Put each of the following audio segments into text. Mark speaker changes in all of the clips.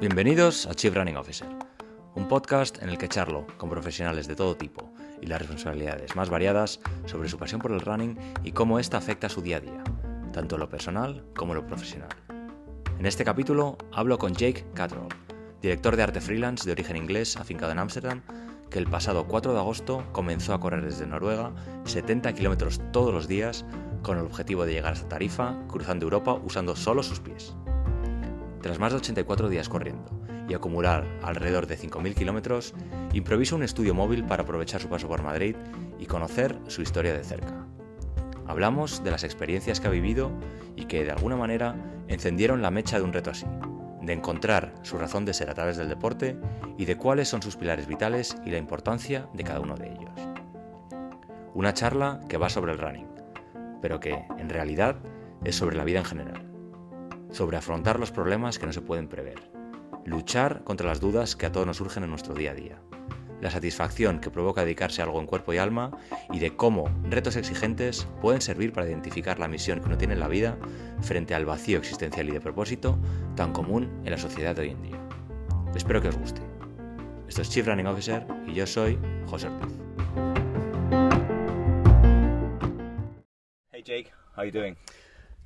Speaker 1: Bienvenidos a Chief Running Officer, un podcast en el que charlo con profesionales de todo tipo y las responsabilidades más variadas sobre su pasión por el running y cómo ésta afecta su día a día, tanto en lo personal como en lo profesional. En este capítulo hablo con Jake Cattrall, director de arte freelance de origen inglés afincado en Ámsterdam, que el pasado 4 de agosto comenzó a correr desde Noruega 70 kilómetros todos los días con el objetivo de llegar hasta Tarifa cruzando Europa usando solo sus pies. Tras más de 84 días corriendo y acumular alrededor de 5.000 kilómetros, improvisa un estudio móvil para aprovechar su paso por Madrid y conocer su historia de cerca. Hablamos de las experiencias que ha vivido y que de alguna manera encendieron la mecha de un reto así, de encontrar su razón de ser a través del deporte y de cuáles son sus pilares vitales y la importancia de cada uno de ellos. Una charla que va sobre el running, pero que en realidad es sobre la vida en general sobre afrontar los problemas que no se pueden prever, luchar contra las dudas que a todos nos surgen en nuestro día a día, la satisfacción que provoca dedicarse a algo en cuerpo y alma y de cómo retos exigentes pueden servir para identificar la misión que uno tiene en la vida frente al vacío existencial y de propósito tan común en la sociedad de hoy en día. Espero que os guste. Esto es Chief Running Officer y yo soy José Ortiz. Hey Jake, how you doing?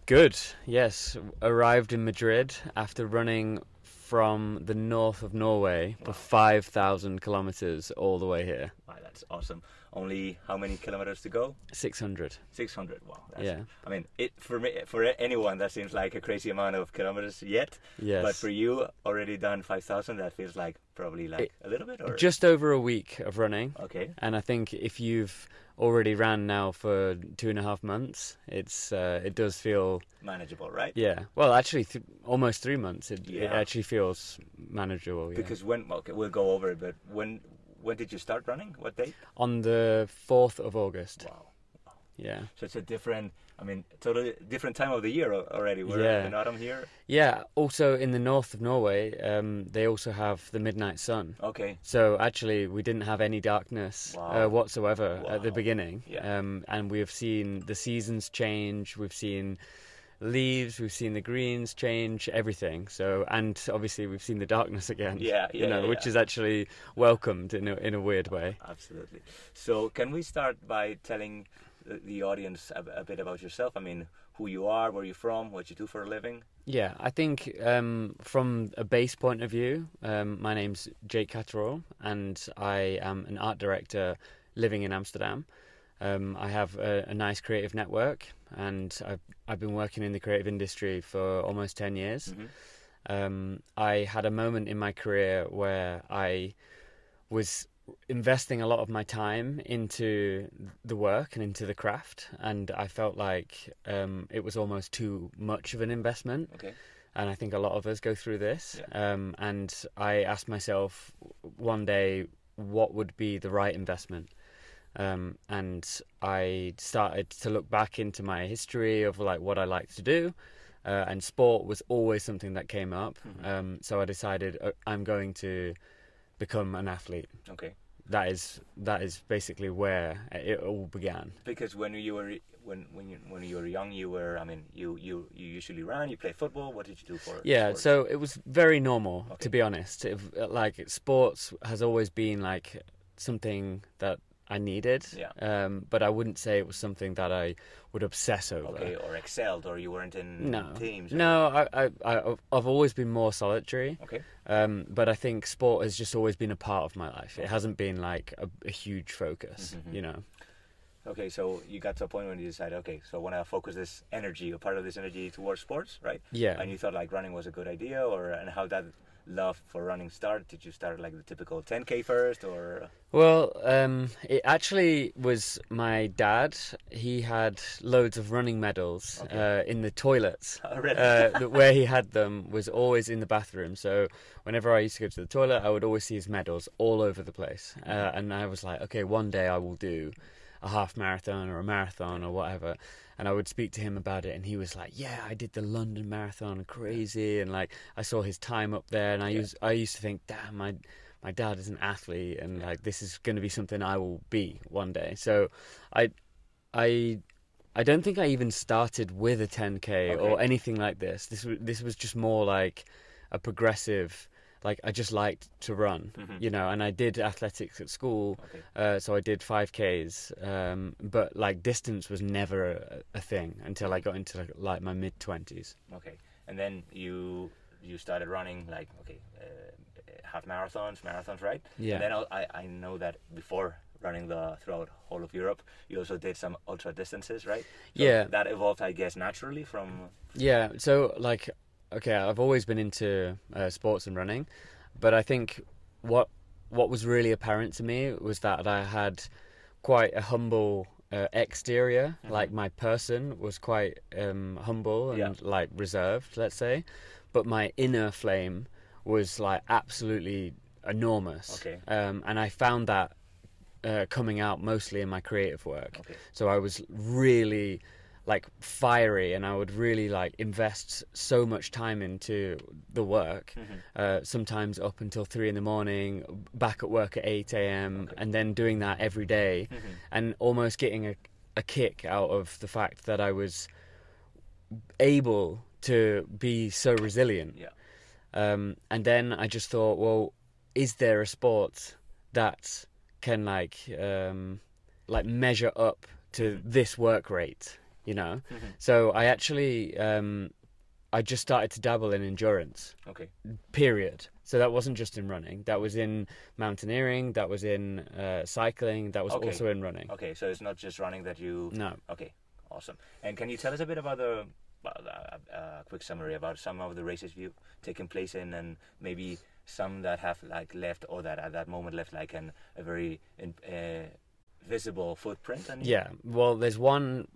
Speaker 2: Good, yes. Arrived in Madrid after running from the north of Norway for 5,000 kilometers all the way here.
Speaker 1: Wow, that's awesome. Only how many kilometers to go?
Speaker 2: 600.
Speaker 1: 600. Wow.
Speaker 2: yeah.
Speaker 1: I mean, it for me for anyone that seems like a crazy amount of kilometers yet.
Speaker 2: Yes.
Speaker 1: But for you, already done 5,000. That feels like probably like it, a little bit or
Speaker 2: just over a week of running.
Speaker 1: Okay.
Speaker 2: And I think if you've already ran now for two and a half months, it's uh, it does feel
Speaker 1: manageable, right?
Speaker 2: Yeah. Well, actually, th- almost three months. It,
Speaker 1: yeah.
Speaker 2: it actually feels manageable. Yeah.
Speaker 1: Because when okay, we'll go over it, but when when did you start running? What date?
Speaker 2: On the fourth of August.
Speaker 1: Wow.
Speaker 2: Yeah.
Speaker 1: So it's a different, I mean, totally different time of the year already. We're
Speaker 2: yeah.
Speaker 1: in autumn here.
Speaker 2: Yeah. Also, in the north of Norway, um, they also have the midnight sun.
Speaker 1: Okay.
Speaker 2: So actually, we didn't have any darkness uh,
Speaker 1: wow.
Speaker 2: uh, whatsoever
Speaker 1: wow.
Speaker 2: at the beginning.
Speaker 1: Yeah.
Speaker 2: Um, and we have seen the seasons change. We've seen leaves, we've seen the greens change, everything. So, and obviously we've seen the darkness again.
Speaker 1: Yeah, yeah,
Speaker 2: you know,
Speaker 1: yeah,
Speaker 2: which is actually welcomed in a in a weird way.
Speaker 1: Absolutely. So, can we start by telling the, audience a, a, bit about yourself? I mean, who you are, where you're from, what you do for a living.
Speaker 2: Yeah, I think um, from a base point of view, um, my name's Jake Catterall, and I am an art director living in Amsterdam. Um, I have a, a, nice creative network, and I've, I've been working in the creative industry for almost 10 years.
Speaker 1: Mm-hmm.
Speaker 2: Um, I had a moment in my career where I was investing a lot of my time into the work and into the craft, and I felt like um, it was almost too much of an investment.
Speaker 1: Okay.
Speaker 2: And I think a lot of us go through this.
Speaker 1: Yeah.
Speaker 2: Um, and I asked myself one day, what would be the right investment? Um, and I started to look back into my history of like what I like to do, uh, and sport was always something that came up.
Speaker 1: Mm-hmm.
Speaker 2: Um, so I decided uh, I'm going to become an athlete.
Speaker 1: Okay.
Speaker 2: That is that is basically where it all began.
Speaker 1: Because when you were when when you when you were young, you were I mean you you you usually ran, you play football. What did you do for? It?
Speaker 2: Yeah,
Speaker 1: sports?
Speaker 2: so it was very normal
Speaker 1: Okay.
Speaker 2: to be honest. It, like sports has always been like something that I needed.
Speaker 1: Yeah.
Speaker 2: Um, but I wouldn't say it was something that I would obsess over.
Speaker 1: Okay, or excelled, or you weren't in
Speaker 2: No.
Speaker 1: teams.
Speaker 2: No, I, I, I, I've always been more solitary.
Speaker 1: Okay.
Speaker 2: Um, but I think sport has just always been a part of my life. It hasn't been like a, a huge focus,
Speaker 1: Mhm.
Speaker 2: you know.
Speaker 1: Okay, so you got to a point when you decided, okay, so I want to focus this energy, a part of this energy towards sports, right?
Speaker 2: Yeah.
Speaker 1: And you thought like running was a good idea, or and how that love for running start? Did you start like the typical 10k first, or
Speaker 2: Well, um, it actually was my dad. He had loads of running medals
Speaker 1: Okay.
Speaker 2: uh, in the toilets.
Speaker 1: Already?
Speaker 2: Uh, where he had them was always in the bathroom. So whenever I used to go to the toilet, I would always see his medals all over the place. Uh, and I was like, okay, one day I will do a half marathon or a marathon or whatever. And I would speak to him about it, and he was like, "Yeah, I did the London Marathon, crazy!" And like, I saw his time up there, and I
Speaker 1: Yeah.
Speaker 2: used I used to think, "Damn, my my dad is an athlete, and like this is going to be something I will be one day." So, I I I don't think I even started with a 10k or anything like this. This was this was just more like a progressive. Like I just liked to run,
Speaker 1: Mhm.
Speaker 2: you know, and I did athletics at school,
Speaker 1: Okay.
Speaker 2: uh, so I did 5Ks. Um, but like distance was never a, a thing until I got into like, like my mid 20s.
Speaker 1: Okay. And then you you started running like okay, uh, half marathons, marathons, right?
Speaker 2: Yeah.
Speaker 1: And then I I I know that before running the throughout whole of Europe, you also did some ultra distances, right? So
Speaker 2: Yeah.
Speaker 1: That evolved, I guess, naturally from.
Speaker 2: Yeah, so like, okay, I've always been into uh, sports and running, but I think what what was really apparent to me was that I had quite a humble uh, exterior.
Speaker 1: Mhm.
Speaker 2: Like my person was quite um, humble and
Speaker 1: Yeah.
Speaker 2: like reserved, let's say, but my inner flame was like absolutely enormous.
Speaker 1: Okay.
Speaker 2: Um, and I found that uh, coming out mostly in my creative work.
Speaker 1: Okay.
Speaker 2: So I was really like fiery and I would really like invest so much time into the work.
Speaker 1: Mhm.
Speaker 2: Uh, sometimes up until three in the morning, back at work at 8 a.m.,
Speaker 1: Okay.
Speaker 2: and then doing that every day
Speaker 1: Mhm.
Speaker 2: and almost getting a, a kick out of the fact that I was able to be so resilient.
Speaker 1: Yeah.
Speaker 2: Um, and then I just thought, well, is there a sport that can like um, like measure up to this work rate? You know.
Speaker 1: Mhm.
Speaker 2: So I actually um, I just started to dabble in endurance.
Speaker 1: Okay.
Speaker 2: Period. So that wasn't just in running. That was in mountaineering. That was in uh, cycling. That was
Speaker 1: Okay.
Speaker 2: also in running.
Speaker 1: Okay. So it's not just running that you.
Speaker 2: No.
Speaker 1: Okay. Awesome. And can you tell us a bit about the. Well, a, a quick summary about some of the races you've taken place in, and maybe some that have like left, or that at that moment left like an a very in, uh, visible footprint.
Speaker 2: Yeah. Well, there's one.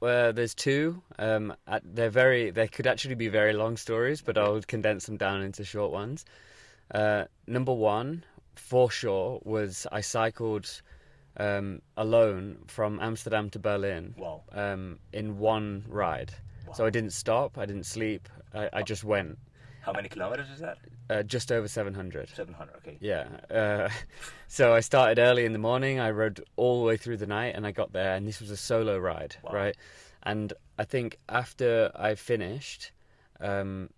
Speaker 2: Uh, there's two. Um, at, they're very. They could actually be very long stories, but I'll condense them down into short ones. Uh, number one, for sure, was I cycled um, alone from Amsterdam to Berlin
Speaker 1: Wow.
Speaker 2: um, in one ride. So I didn't stop. I didn't sleep. I, I just went.
Speaker 1: How many kilometers is that?
Speaker 2: Uh, just over 700.
Speaker 1: Seven hundred. Okay.
Speaker 2: Yeah. Uh, so I started early in the morning. I rode all the way through the night, and I got there, and this was a solo ride,
Speaker 1: Wow.
Speaker 2: right? And I think after I finished, um,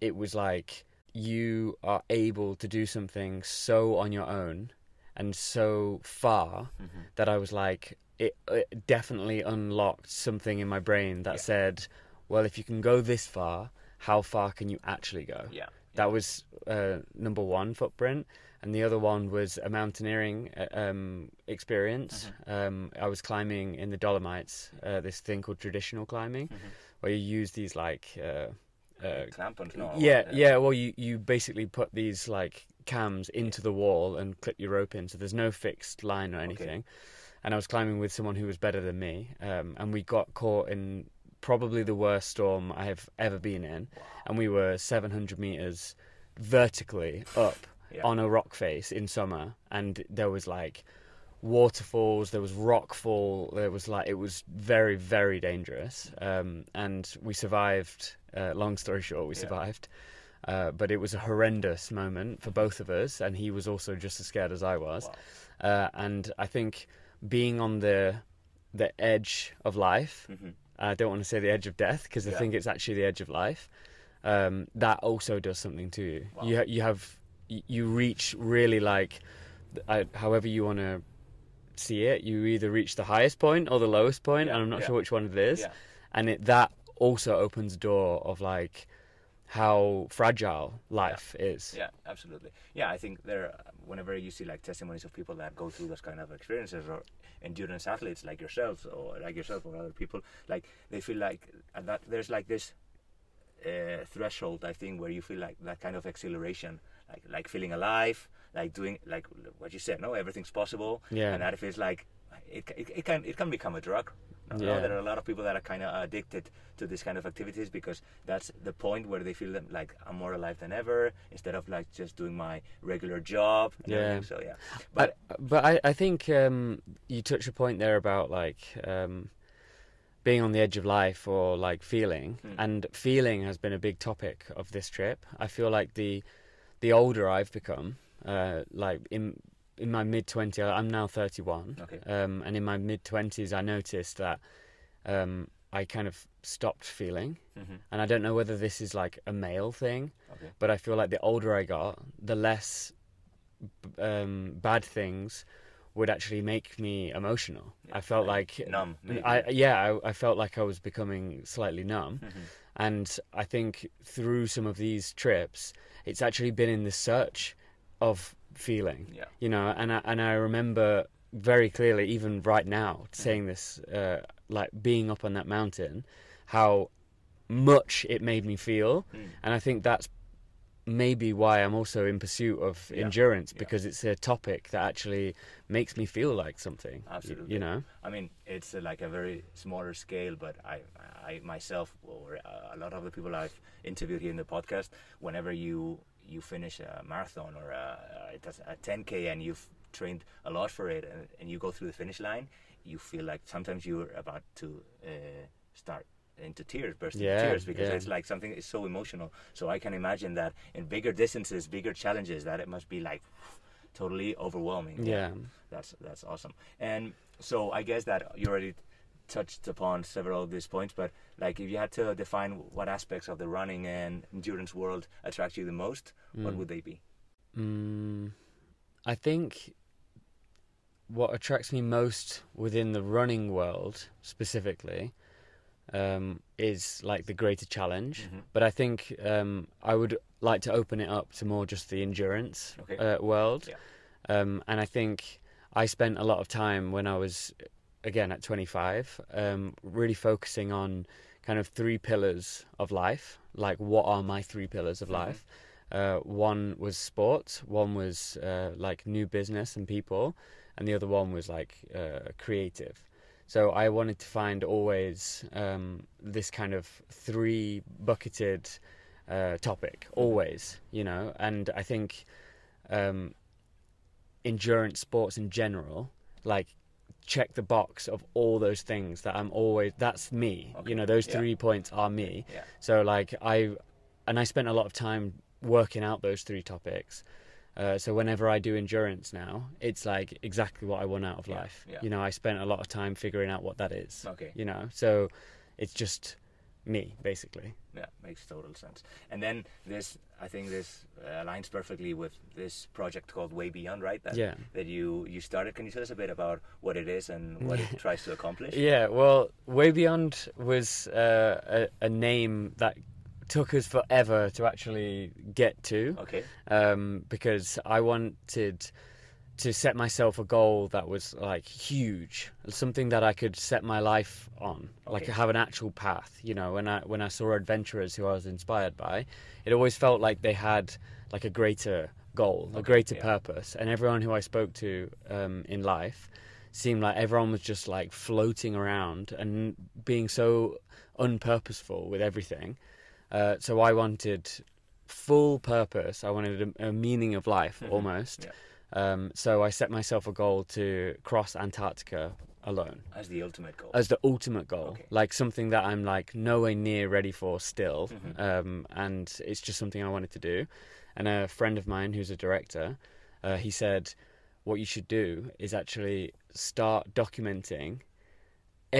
Speaker 2: it was like you are able to do something so on your own and so far
Speaker 1: Mm-hmm.
Speaker 2: that I was like, it, it definitely unlocked something in my brain that
Speaker 1: Yeah.
Speaker 2: said, well, if you can go this far, how far can you actually go?
Speaker 1: Yeah.
Speaker 2: That was uh, number one footprint, and the other one was a mountaineering uh, um, experience. Um, I was climbing in the Dolomites, uh, this thing called traditional climbing,
Speaker 1: Mhm.
Speaker 2: where you use these like. Uh, uh,
Speaker 1: Clampons, no.
Speaker 2: yeah, yeah. Well, you you basically put these like cams into the wall and clip your rope in, so there's no fixed line or
Speaker 1: Okay.
Speaker 2: anything. And I was climbing with someone who was better than me, um, and we got caught in probably the worst storm I have ever been in, and we were 700 meters vertically up
Speaker 1: Yeah.
Speaker 2: on a rock face in summer, and there was like waterfalls, there was rockfall, there was like it was very very dangerous, um, and we survived. Uh, long story short, we
Speaker 1: Yeah.
Speaker 2: survived. Uh, but it was a horrendous moment for both of us, and he was also just as scared as I was.
Speaker 1: Wow.
Speaker 2: Uh, and I think being on the the edge of life,
Speaker 1: hmm
Speaker 2: I don't want to say the edge of death because I
Speaker 1: Yeah.
Speaker 2: think it's actually the edge of life. Um, that also does something to you.
Speaker 1: Wow.
Speaker 2: You you have you reach really like, I, however you want to see it. You either reach the highest point or the lowest point,
Speaker 1: Yeah,
Speaker 2: and I'm not
Speaker 1: yeah.
Speaker 2: sure which one it is. And it that also opens a door of like how fragile life is.
Speaker 1: Yeah, absolutely. Yeah, I think there. Whenever you see like testimonies of people that go through those kind of experiences, or endurance athletes like yourselves, or like yourself, or other people, like they feel like and that there's like this uh, threshold. I think where you feel like that kind of exhilaration, like like feeling alive, like doing like what you said. No, everything's possible.
Speaker 2: Yeah.
Speaker 1: and that feels like it, it, it can it can become a drug. You know, there are a lot of people that are kind of addicted to this kind of activities because that's the point where they feel like I'm more alive than ever instead of like just doing my regular job. and
Speaker 2: Yeah.
Speaker 1: everything. So yeah, but
Speaker 2: but but I, I think um, you touch a point there about like um, being on the edge of life or like feeling,
Speaker 1: Mm.
Speaker 2: and feeling has been a big topic of this trip. I feel like the the older I've become, uh, like in in my mid twenties, I'm now thirty one,
Speaker 1: Okay.
Speaker 2: um, and in my mid twenties, I noticed that um, I kind of stopped feeling.
Speaker 1: Mm-hmm.
Speaker 2: And I don't know whether this is like a male thing,
Speaker 1: Okay.
Speaker 2: but I feel like the older I got, the less um, bad things would actually make me emotional.
Speaker 1: Yeah,
Speaker 2: I felt
Speaker 1: like numb, maybe.
Speaker 2: I yeah, I, I felt like I was becoming slightly numb,
Speaker 1: Mhm.
Speaker 2: and I think through some of these trips, it's actually been in the search of feeling
Speaker 1: Yeah.
Speaker 2: you know and I, and I remember very clearly even right now saying this uh, like being up on that mountain how much it made me feel
Speaker 1: Mm.
Speaker 2: and I think that's maybe why I'm also in pursuit of
Speaker 1: Yeah.
Speaker 2: endurance
Speaker 1: Yeah.
Speaker 2: because it's a topic that actually makes me feel like something
Speaker 1: Absolutely.
Speaker 2: you know
Speaker 1: I mean, it's uh, like a very smaller scale, but I, I myself, or uh, a lot of the people I've interviewed here in the podcast, whenever you you finish a marathon or a, does- a 10k and you've trained a lot for it, and, and you go through the finish line, you feel like sometimes you're about to uh, start into tears, burst
Speaker 2: Yeah,
Speaker 1: into tears, because
Speaker 2: yeah.
Speaker 1: it's like something is so emotional. So I can imagine that in bigger distances, bigger challenges, that it must be like totally overwhelming.
Speaker 2: yeah
Speaker 1: That's that's awesome. And so I guess that you already touched upon several of these points, but like if you had to define what aspects of the running and endurance world attract you the most, what
Speaker 2: Mm.
Speaker 1: would they be?
Speaker 2: Mm, I think what attracts me most within the running world specifically um, is like the greater challenge.
Speaker 1: Mhm.
Speaker 2: But I think um, I would like to open it up to more just the endurance
Speaker 1: Okay.
Speaker 2: uh, world.
Speaker 1: Yeah.
Speaker 2: Um, and I think I spent a lot of time when I was, again, at 25, um, really focusing on kind of three pillars of life. Like, what are my three pillars of
Speaker 1: Mhm.
Speaker 2: life? Uh, one was sports, one was uh, like new business and people, and the other one was like uh, creative. So I wanted to find always um, this kind of three bucketed uh, topic, always, you know. And I think um, endurance sports in general, like check the box of all those things that I'm always. That's me,
Speaker 1: Okay,
Speaker 2: you know. Those
Speaker 1: yeah.
Speaker 2: three points are me.
Speaker 1: Yeah.
Speaker 2: So like I, and I spent a lot of time working out those three topics. Uh, so whenever I do endurance now, it's like exactly what I want out of
Speaker 1: Yeah,
Speaker 2: life.
Speaker 1: yeah.
Speaker 2: You know, I spent a lot of time figuring out what that is.
Speaker 1: Okay.
Speaker 2: You know, so it's just me basically.
Speaker 1: Yeah, makes total sense. And then this, I think this uh, aligns perfectly with this project called Way Beyond, right? That,
Speaker 2: Yeah.
Speaker 1: That you you started. Can you tell us a bit about what it is and what it tries to accomplish?
Speaker 2: Yeah, well, Way Beyond was uh, a, a name that took us forever to actually get to.
Speaker 1: Okay.
Speaker 2: um, because I wanted to set myself a goal that was like huge, something that I could set my life on, like have an actual path. You know, when I when I saw adventurers who I was inspired by, it always felt like they had like a greater goal, a greater
Speaker 1: yeah.
Speaker 2: purpose, and everyone who I spoke to um, in life seemed like everyone was just like floating around and being so unpurposeful with everything. Uh, so I wanted full purpose. I wanted a, a meaning of life
Speaker 1: Mhm.
Speaker 2: almost.
Speaker 1: Yeah.
Speaker 2: Um, so I set myself a goal to cross Antarctica alone
Speaker 1: As the ultimate goal.
Speaker 2: as the ultimate goal,
Speaker 1: Okay.
Speaker 2: like something that I'm like nowhere near ready for still,
Speaker 1: Mhm.
Speaker 2: um, and it's just something I wanted to do. And a friend of mine who's a director, uh, he said, "What you should do is actually start documenting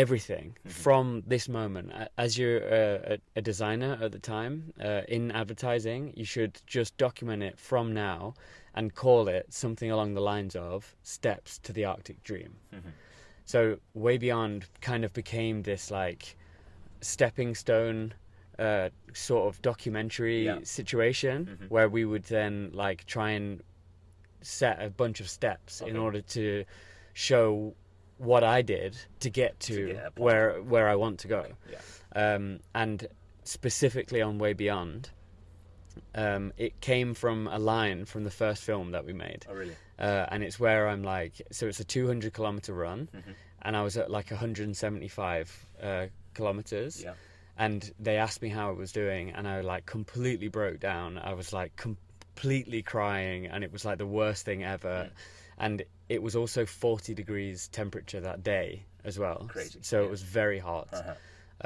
Speaker 2: everything
Speaker 1: Mhm.
Speaker 2: from this moment. As you're a, a, a designer at the time uh, in advertising, you should just document it from now." And call it something along the lines of steps to the Arctic dream.
Speaker 1: Mhm.
Speaker 2: So way beyond kind of became this like stepping stone uh, sort of documentary
Speaker 1: Yeah.
Speaker 2: situation
Speaker 1: Mhm.
Speaker 2: where we would then like try and set a bunch of steps in order to show what I did to get
Speaker 1: To
Speaker 2: to
Speaker 1: get
Speaker 2: where where I want to go.
Speaker 1: Yeah.
Speaker 2: Um, and specifically on Way Beyond, um, it came from a line from the first film that we made
Speaker 1: Oh, really?
Speaker 2: uh, and it's where I'm like, so it's a 200 kilometer run,
Speaker 1: Mhm.
Speaker 2: and I was at like 175 uh, kilometers,
Speaker 1: Yeah.
Speaker 2: and they asked me how I was doing, and I like completely broke down. I was like completely crying, and it was like the worst thing ever,
Speaker 1: Mm.
Speaker 2: and it was also 40 degrees temperature that day as well,
Speaker 1: Crazy,
Speaker 2: so
Speaker 1: yeah.
Speaker 2: it was very hot.
Speaker 1: Uh-huh.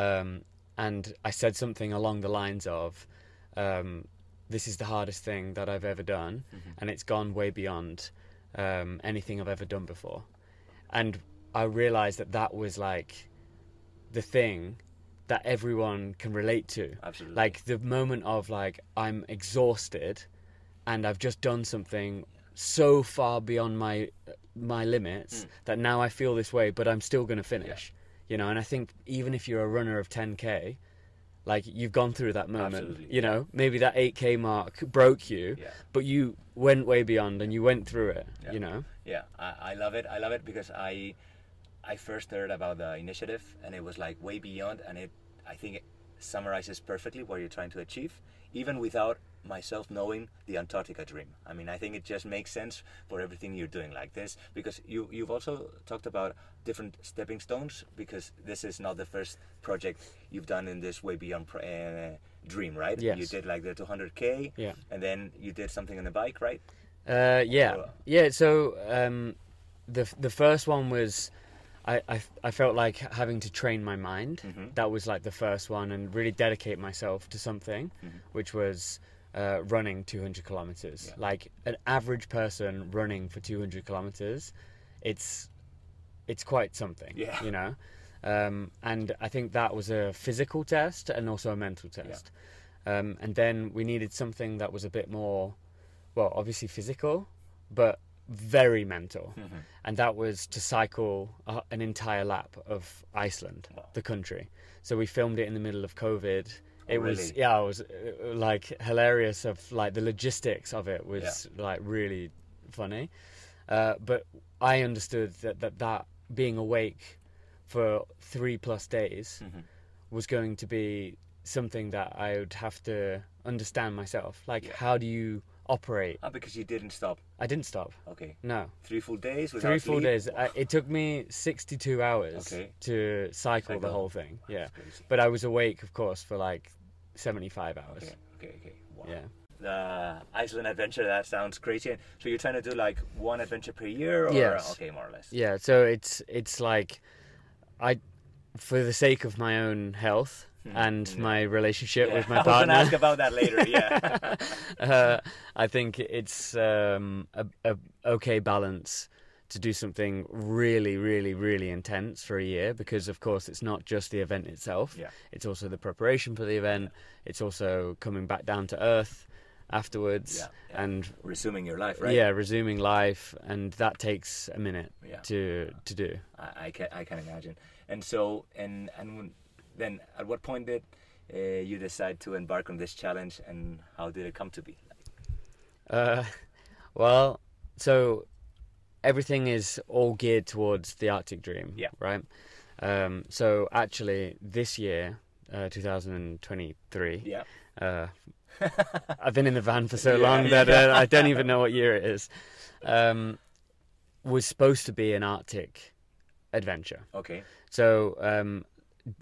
Speaker 2: Um, and I said something along the lines of, um, "This is the hardest thing that I've ever done,
Speaker 1: Mhm.
Speaker 2: and it's gone way beyond um, anything I've ever done before." And I realized that that was like the thing that everyone can relate to.
Speaker 1: Absolutely.
Speaker 2: Like the moment of like I'm exhausted and I've just done something so far beyond my my limits
Speaker 1: Mm.
Speaker 2: that now I feel this way, but I'm still going to finish. You know, and I think even if you're a runner of 10k, like you've gone through that moment.
Speaker 1: Absolutely,
Speaker 2: You know, maybe that 8k mark broke you,
Speaker 1: Yeah.
Speaker 2: but you went way beyond and you went through it.
Speaker 1: Yeah.
Speaker 2: You know.
Speaker 1: Yeah, I, I love it. I love it because I I first heard about the initiative and it was like way beyond and it I think it summarizes perfectly what you're trying to achieve, even without myself knowing the Antarctica dream. I mean, I think it just makes sense for everything you're doing like this because you you've also talked about different stepping stones because this is not the first project you've done in this way beyond uh, dream, right?
Speaker 2: Yes.
Speaker 1: You did like the 200k,
Speaker 2: Yeah.
Speaker 1: and then you did something on the bike, right?
Speaker 2: Uh, yeah,
Speaker 1: Or-
Speaker 2: yeah. So um, the the first one was, I, I I felt like having to train my mind.
Speaker 1: Mhm.
Speaker 2: That was like the first one, and really dedicate myself to something,
Speaker 1: Mhm.
Speaker 2: which was uh, running 200 kilometers.
Speaker 1: Yeah.
Speaker 2: Like an average person running for 200 kilometers, it's it's quite something.
Speaker 1: Yeah.
Speaker 2: You know. Um, and I think that was a physical test and also a mental test. Um, and then we needed something that was a bit more, well, obviously physical, but very mental.
Speaker 1: Mhm.
Speaker 2: And that was to cycle a, an entire lap of Iceland,
Speaker 1: Wow.
Speaker 2: the country. So we filmed it in the middle of COVID. It was yeah, it was uh, like hilarious. Of like the logistics of it was like really funny, uh, but I understood that, that that being awake for three plus days
Speaker 1: Mhm.
Speaker 2: was going to be something that I would have to understand myself. Like,
Speaker 1: Yeah.
Speaker 2: how do you operate?
Speaker 1: Ah, because you didn't stop.
Speaker 2: I didn't stop.
Speaker 1: Okay.
Speaker 2: No,
Speaker 1: Three full days without
Speaker 2: three full
Speaker 1: sleep?
Speaker 2: days. I, it took me sixty-two hours
Speaker 1: Okay.
Speaker 2: to cycle, the whole thing. Yeah, but I was awake, of course, for like seventy-five hours.
Speaker 1: Okay, okay, okay. Wow.
Speaker 2: Yeah.
Speaker 1: The Iceland adventure, that sounds crazy. So you're trying to do like one adventure per year? Or?
Speaker 2: Yes.
Speaker 1: Okay, more or less.
Speaker 2: Yeah, so it's it's like I for the sake of my own health
Speaker 1: Mhm.
Speaker 2: and my relationship
Speaker 1: Yeah,
Speaker 2: with my partner.
Speaker 1: I was going to ask about that later, yeah.
Speaker 2: uh, I think it's um, a, a okay balance to do something really, really, really intense for a year because, of course, it's not just the event itself.
Speaker 1: Yeah.
Speaker 2: It's also the preparation for the event. It's also coming back down to earth afterwards
Speaker 1: Yeah,
Speaker 2: and
Speaker 1: Resuming your life, right?
Speaker 2: yeah, resuming life, and that takes a minute to to do.
Speaker 1: I, I can I can imagine. And so and and then at what point did uh, you decide to embark on this challenge, and how did it come to be?
Speaker 2: Uh, well, so everything is all geared towards the Arctic Dream.
Speaker 1: Yeah.
Speaker 2: Right. Um, so actually, this year, uh, 2023.
Speaker 1: Yeah.
Speaker 2: Uh, I've been in the van for so
Speaker 1: Yeah,
Speaker 2: long
Speaker 1: yeah.
Speaker 2: that uh, I don't even know what year it is. Um, was supposed to be an Arctic adventure.
Speaker 1: Okay.
Speaker 2: So um,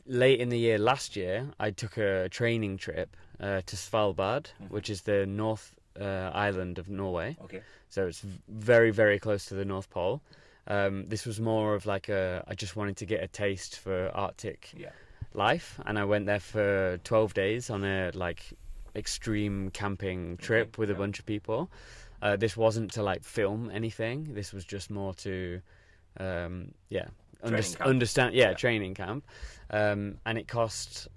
Speaker 2: late in the year last year, I took a training trip uh, to Svalbard,
Speaker 1: Mhm.
Speaker 2: which is the North uh, Island of Norway.
Speaker 1: Okay.
Speaker 2: So it's very, very close to the North Pole. Um, this was more of like a. I just wanted to get a taste for Arctic
Speaker 1: Yeah.
Speaker 2: life, and I went there for 12 days on a like extreme camping trip
Speaker 1: Okay,
Speaker 2: with a bunch of people. Uh, this wasn't to like film anything. This was just more to, um, yeah,
Speaker 1: camp.
Speaker 2: understand. Yeah,
Speaker 1: Yeah.
Speaker 2: training camp, um, and it cost,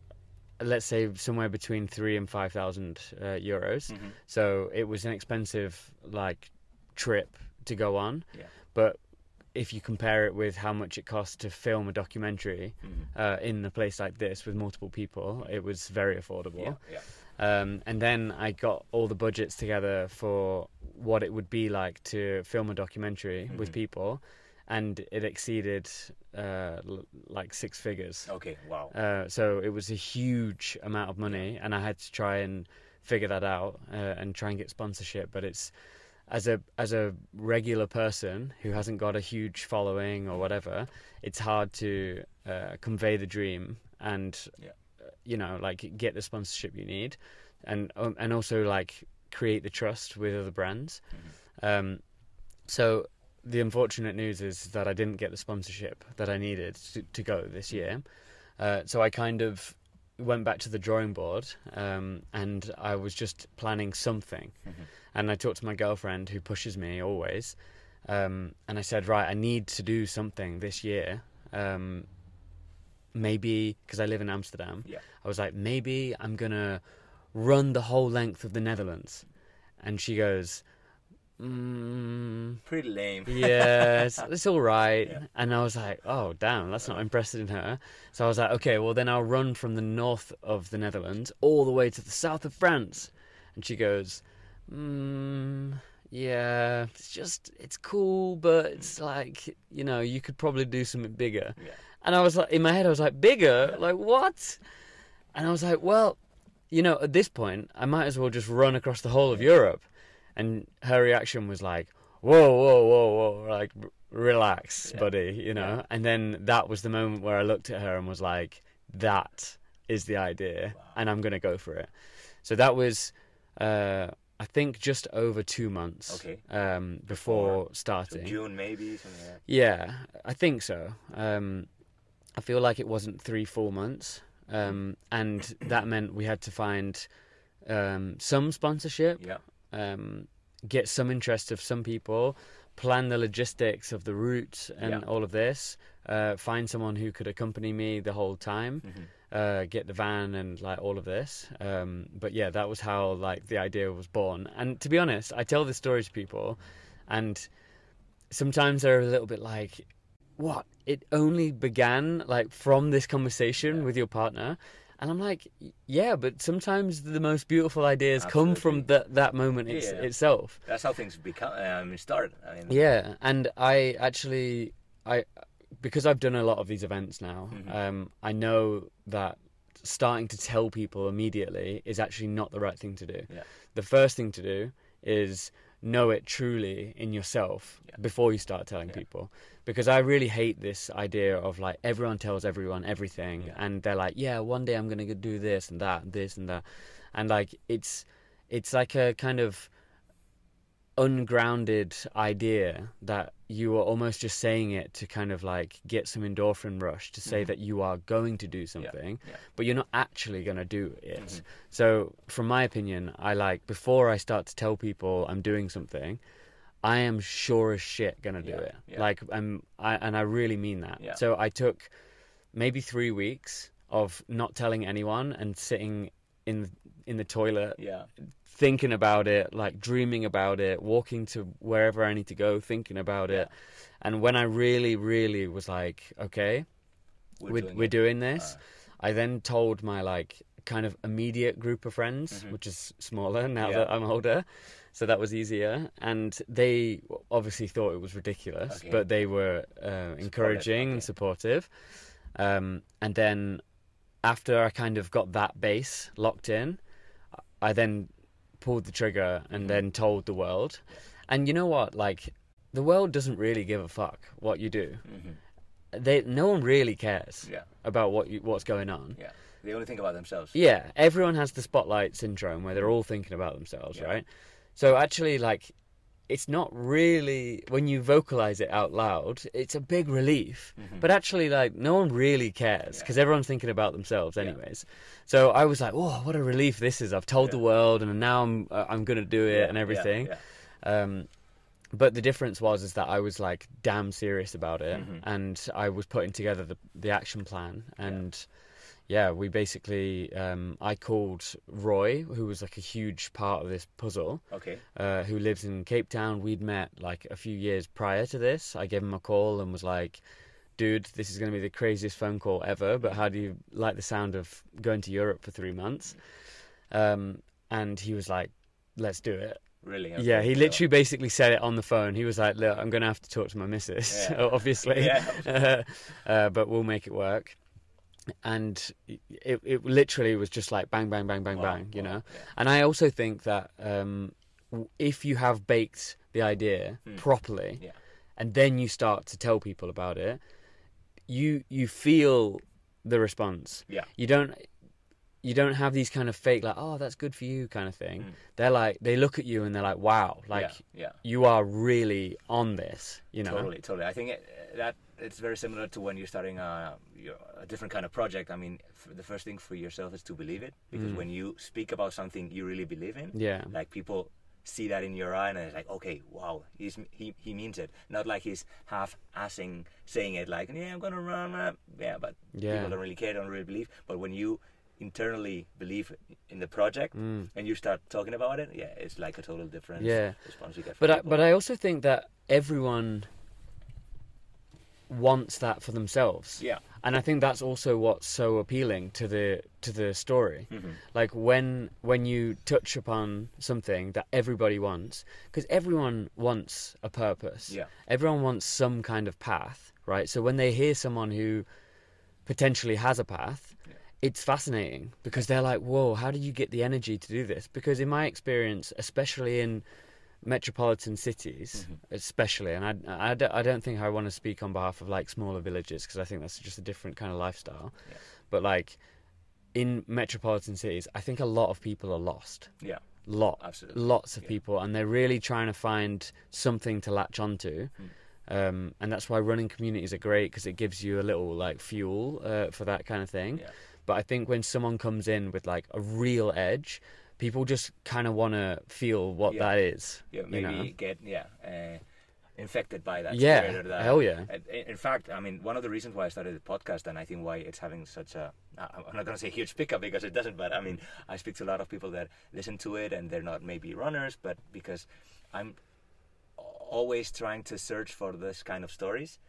Speaker 2: let's say, somewhere between three and five thousand uh, euros.
Speaker 1: Mhm.
Speaker 2: So it was an expensive like trip to go on.
Speaker 1: Yeah.
Speaker 2: But if you compare it with how much it costs to film a documentary
Speaker 1: Mhm.
Speaker 2: uh, in a place like this with multiple people, it was very affordable.
Speaker 1: Yeah. Yeah.
Speaker 2: Um, and then I got all the budgets together for what it would be like to film a documentary with
Speaker 1: Mhm.
Speaker 2: people, and it exceeded uh, l- like six figures.
Speaker 1: Okay. Wow.
Speaker 2: Uh, so it was a huge amount of money, and I had to try and figure that out uh, and try and get sponsorship. But it's as a as a regular person who hasn't got a huge following or whatever, it's hard to uh, convey the dream and
Speaker 1: Yeah.
Speaker 2: you know like get the sponsorship you need, and um, and also like create the trust with other brands.
Speaker 1: Mhm.
Speaker 2: Um, so the unfortunate news is that I didn't get the sponsorship that I needed to, to go this year. Uh, so I kind of went back to the drawing board um, and I was just planning something.
Speaker 1: Mhm.
Speaker 2: And I talked to my girlfriend who pushes me always. Um, and I said, right, I need to do something this year. Um, maybe because I live in Amsterdam,
Speaker 1: Yeah.
Speaker 2: I was like, maybe I'm gonna run the whole length of the Netherlands, and she goes, mm,
Speaker 1: Pretty lame.
Speaker 2: yeah, it's, it's all right.
Speaker 1: Yeah.
Speaker 2: And I was like, oh, damn, that's not impressive in her. So I was like, okay, well, then I'll run from the north of the Netherlands all the way to the south of France. And she goes, mm, yeah, it's just, it's cool, but it's like, you know, you could probably do something bigger.
Speaker 1: Yeah.
Speaker 2: And I was like, in my head, I was like, bigger? Like, what? And I was like, well, you know, at this point, I might as well just run across the whole of Europe. And her reaction was like, whoa, whoa, whoa, whoa, like, relax,
Speaker 1: Yeah.
Speaker 2: buddy, you know? And then that was the moment where I looked at her and was like, that is the idea, and I'm going to go for it. So that was, uh, I think, just over two months
Speaker 1: Okay.
Speaker 2: um, before
Speaker 1: So
Speaker 2: starting.
Speaker 1: June maybe something like that.
Speaker 2: Yeah, I think so. Um, I feel like it wasn't three full months, um, and that meant we had to find um, some sponsorship,
Speaker 1: Yeah.
Speaker 2: Um, get some interest of some people, plan the logistics of the route and
Speaker 1: Yeah.
Speaker 2: all of this, uh, find someone who could accompany me the whole time,
Speaker 1: Mhm.
Speaker 2: uh, get the van and like all of this. Um, but yeah, that was how like the idea was born. And to be honest, I tell this story to people, and sometimes they're a little bit like, "What? It only began like from this conversation with your partner." And I'm like, yeah, but sometimes the most beautiful ideas come from that that moment it's,
Speaker 1: Yeah.
Speaker 2: itself.
Speaker 1: That's how things become. I mean, start. I mean,
Speaker 2: Yeah, and I actually, I because I've done a lot of these events now.
Speaker 1: Mhm.
Speaker 2: Um, I know that starting to tell people immediately is actually not the right thing to do.
Speaker 1: Yeah.
Speaker 2: The first thing to do is know it truly in yourself
Speaker 1: Yeah.
Speaker 2: before you start telling
Speaker 1: Yeah.
Speaker 2: people. Because I really hate this idea of like everyone tells everyone everything,
Speaker 1: Yeah.
Speaker 2: and they're like, yeah, one day I'm gonna do this and that, and this and that, and like it's it's like a kind of ungrounded idea that you are almost just saying it to kind of like get some endorphin rush to say
Speaker 1: Mhm.
Speaker 2: that you are going to do something
Speaker 1: yeah.
Speaker 2: but you're not actually going to do it
Speaker 1: Mhm.
Speaker 2: so from my opinion i like before i start to tell people i'm doing something i am sure as shit going to do
Speaker 1: Yeah,
Speaker 2: it
Speaker 1: yeah.
Speaker 2: like i'm I, and i really mean that
Speaker 1: Yeah.
Speaker 2: so i took maybe 3 weeks of not telling anyone and sitting in in the toilet
Speaker 1: Yeah.
Speaker 2: thinking about it, like dreaming about it, walking to wherever I need to go, thinking about it. And when I really, really was like, okay,
Speaker 1: We're,
Speaker 2: we're,
Speaker 1: doing
Speaker 2: we're doing this, I then told my like kind of immediate group of friends,
Speaker 1: Mhm.
Speaker 2: which is smaller now
Speaker 1: Yeah.
Speaker 2: that I'm older. So that was easier, and they obviously thought it was ridiculous,
Speaker 1: Okay.
Speaker 2: but they were uh, encouraging
Speaker 1: okay.
Speaker 2: and supportive. Um, and then after I kind of got that base locked in, I then pulled the trigger and
Speaker 1: Mhm.
Speaker 2: then told the world. And you know what? Like, the world doesn't really give a fuck what you do.
Speaker 1: mhm.
Speaker 2: They, no one really cares
Speaker 1: Yeah.
Speaker 2: about what you, what's going on.
Speaker 1: Yeah. They only think about themselves.
Speaker 2: Yeah, everyone has the spotlight syndrome where they're all thinking about themselves,
Speaker 1: Yeah.
Speaker 2: right? So actually, like, it's not really when you vocalize it out loud. It's a big relief,
Speaker 1: Mhm.
Speaker 2: but actually, like, no one really cares
Speaker 1: Yeah.
Speaker 2: because everyone's thinking about themselves,
Speaker 1: Yeah.
Speaker 2: anyways. So I was like, "Oh, what a relief this is! I've told
Speaker 1: Yeah.
Speaker 2: the world, and now I'm uh, I'm gonna do it
Speaker 1: Yeah,
Speaker 2: and everything."
Speaker 1: Yeah.
Speaker 2: Um, but the difference was is that I was like damn serious about it,
Speaker 1: Mhm.
Speaker 2: and I was putting together the the action plan, and yeah, we basically um, I called Roy, who was like a huge part of this puzzle,
Speaker 1: Okay.
Speaker 2: uh, who lives in Cape Town. We'd met like a few years prior to this. I gave him a call and was like, "Dude, this is going to be the craziest phone call ever, but how do you like the sound of going to Europe for three months?" Um, and he was like, "Let's do it."
Speaker 1: Really.
Speaker 2: Yeah,
Speaker 1: okay,
Speaker 2: he
Speaker 1: so-
Speaker 2: literally basically said it on the phone. He was like, "Look, I'm going to have to talk to my missus,
Speaker 1: Yeah.
Speaker 2: obviously,
Speaker 1: Yeah.
Speaker 2: uh, but we'll make it work." And it it literally was just like bang, bang, bang, bang,
Speaker 1: Wow,
Speaker 2: bang, you
Speaker 1: wow,
Speaker 2: know.
Speaker 1: yeah.
Speaker 2: And I also think that um, if you have baked the idea
Speaker 1: Hmm.
Speaker 2: properly,
Speaker 1: Yeah.
Speaker 2: and then you start to tell people about it, you you feel the response.
Speaker 1: Yeah.
Speaker 2: You don't you don't have these kind of fake like oh that's good for you kind of thing.
Speaker 1: Mm.
Speaker 2: They're like they look at you and they're like wow like
Speaker 1: yeah, yeah.
Speaker 2: you are really on this. You know.
Speaker 1: Totally, totally. I think it, that it's very similar to when you're starting a, a different kind of project. I mean, the first thing for yourself is to believe it, because
Speaker 2: Mm.
Speaker 1: when you speak about something you really believe in,
Speaker 2: Yeah.
Speaker 1: like people see that in your eye and it's like okay wow he's he, he means it not like he's half assing saying it like yeah i'm gonna run uh, yeah but
Speaker 2: Yeah.
Speaker 1: people don't really care don't really believe but when you internally believe in the project and you start talking about it yeah it's like a total different
Speaker 2: Mm. Yeah.
Speaker 1: response you get from
Speaker 2: But I,
Speaker 1: people.
Speaker 2: but I also think that everyone wants that for themselves.
Speaker 1: yeah
Speaker 2: and I think that's also what's so appealing to the to the story.
Speaker 1: Mm-hmm.
Speaker 2: Like when when you touch upon something that everybody wants, because everyone wants a purpose.
Speaker 1: Yeah.
Speaker 2: Everyone wants some kind of path, right? So when they hear someone who potentially has a path, it's fascinating because they're like, "Whoa, how did you get the energy to do this?" Because in my experience, especially in metropolitan cities, especially, and I, I, don't- I don't think I want to speak on behalf of like smaller villages because I think that's just a different kind of lifestyle.
Speaker 1: Yeah.
Speaker 2: But like in metropolitan cities, I think a lot of people are lost.
Speaker 1: yeah
Speaker 2: Lot,
Speaker 1: Absolutely.
Speaker 2: lots of
Speaker 1: Yeah.
Speaker 2: people, and they're really trying to find something to latch onto.
Speaker 1: Hmm.
Speaker 2: Um, and that's why running communities are great because it gives you a little like fuel uh, for that kind of thing.
Speaker 1: Yeah.
Speaker 2: But I think when someone comes in with like a real edge, people just kind of want to feel what
Speaker 1: Yeah.
Speaker 2: that is.
Speaker 1: yeah,
Speaker 2: you
Speaker 1: maybe
Speaker 2: know?
Speaker 1: get yeah uh, infected by that.
Speaker 2: Yeah,
Speaker 1: that.
Speaker 2: hell yeah.
Speaker 1: In fact, I mean, one of the reasons why I started the podcast, and I think why it's having such a I'm not going to say huge pickup because it doesn't, but I mean, I speak to a lot of people that listen to it and they're not maybe runners, but because I'm always trying to search for this kind of stories,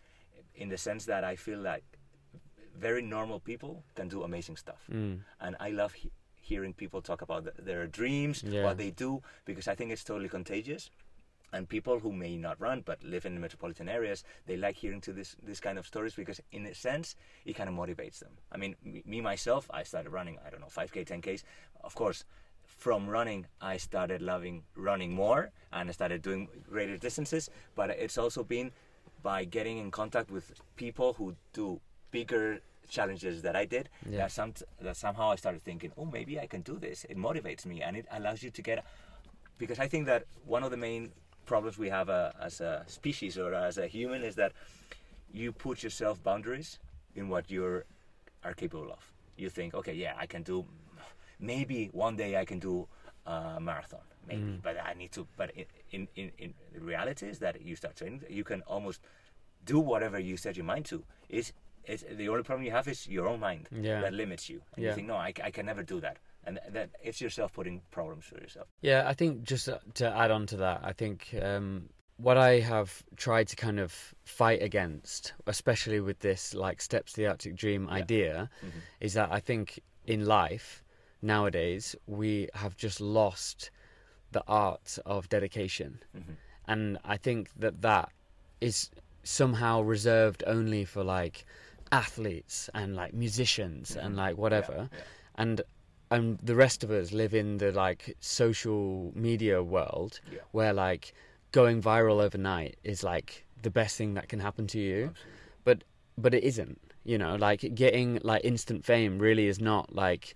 Speaker 1: in the sense that I feel like very normal people can do amazing stuff,
Speaker 2: Mm.
Speaker 1: and I love hearing people talk about th- their dreams,
Speaker 2: Yeah.
Speaker 1: what they do, because I think it's totally contagious. And people who may not run but live in the metropolitan areas, they like hearing to this this kind of stories because, in a sense, it kind of motivates them. I mean, me, me myself, I started running. I don't know, 5k, 10ks. Of course, from running, I started loving running more and I started doing greater distances. But it's also been by getting in contact with people who do bigger challenges that I did
Speaker 2: Yeah.
Speaker 1: that some that somehow I started thinking, oh, maybe I can do this. It motivates me and it allows you to get because I think that one of the main problems we have uh, as a species or as a human is that you put yourself boundaries in what you are capable of. You think, okay, yeah, I can do. Maybe one day I can do a marathon, maybe, but I need to. But in in in, in the reality is that you start training, you can almost do whatever you set your mind to. Is it's the only problem you have is your own mind
Speaker 2: Yeah.
Speaker 1: that limits you, and
Speaker 2: Yeah.
Speaker 1: you think, no, I can never do that, and that it's yourself putting problems for yourself.
Speaker 2: Yeah, I think just uh, to add on to that, I think um, what I have tried to kind of fight against, especially with this like steps to the Arctic Dream
Speaker 1: Yeah.
Speaker 2: idea,
Speaker 1: Mhm.
Speaker 2: is that I think in life nowadays we have just lost the art of dedication,
Speaker 1: Mhm.
Speaker 2: and I think that that is somehow reserved only for like athletes and like musicians and
Speaker 1: Mhm.
Speaker 2: like whatever
Speaker 1: Yeah, yeah.
Speaker 2: and and the rest of us live in the like social media world
Speaker 1: Yeah.
Speaker 2: where like going viral overnight is like the best thing that can happen to you
Speaker 1: Absolutely.
Speaker 2: but but it isn't you know like getting like instant fame really is not like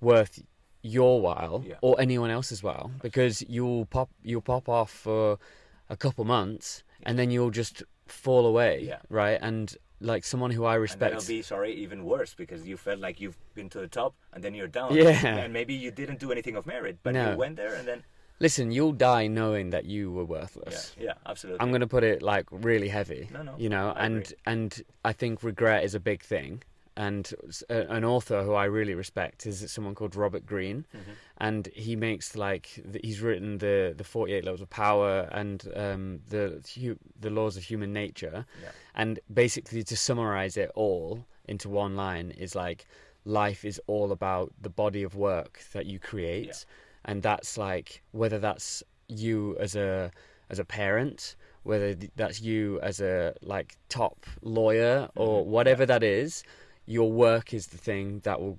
Speaker 2: worth your while or anyone else's while because you'll pop you'll pop off for a couple months and then you'll just fall away
Speaker 1: Yeah.
Speaker 2: right and like someone who I
Speaker 1: And
Speaker 2: respect
Speaker 1: that'll be sorry even worse because you felt like you've been to the top and then you're down.
Speaker 2: Yeah.
Speaker 1: And maybe you didn't do anything of merit, but
Speaker 2: No.
Speaker 1: you went there and then
Speaker 2: listen you'll die knowing that you were worthless
Speaker 1: yeah, yeah, absolutely.
Speaker 2: I'm going to put it like really heavy.
Speaker 1: No, no,
Speaker 2: You know,
Speaker 1: I
Speaker 2: and
Speaker 1: agree.
Speaker 2: and I think regret is a big thing. And an author who I really respect is someone called Robert Greene,
Speaker 1: Mhm.
Speaker 2: And he makes like he's written the the Forty Eight Laws of Power and um, the the laws of human nature,
Speaker 1: Yeah.
Speaker 2: and basically to summarize it all into one line is like life is all about the body of work that you create, and that's like whether that's you as a as a parent whether that's you as a like top lawyer or
Speaker 1: Mhm,
Speaker 2: whatever
Speaker 1: yeah.
Speaker 2: that is your work is the thing that will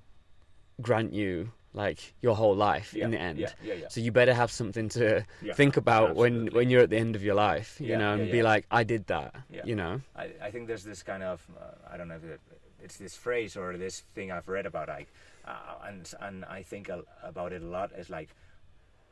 Speaker 2: grant you like your whole life
Speaker 1: yeah,
Speaker 2: in the end
Speaker 1: Yeah, yeah,
Speaker 2: so you better have something to think about when
Speaker 1: absolutely.
Speaker 2: when you're at the end of your life you know and be like i did that
Speaker 1: Yeah.
Speaker 2: you know
Speaker 1: I, I think there's this kind of uh, I don't know if it, it's this phrase or this thing I've read about like uh, and and I think a, about it a lot is like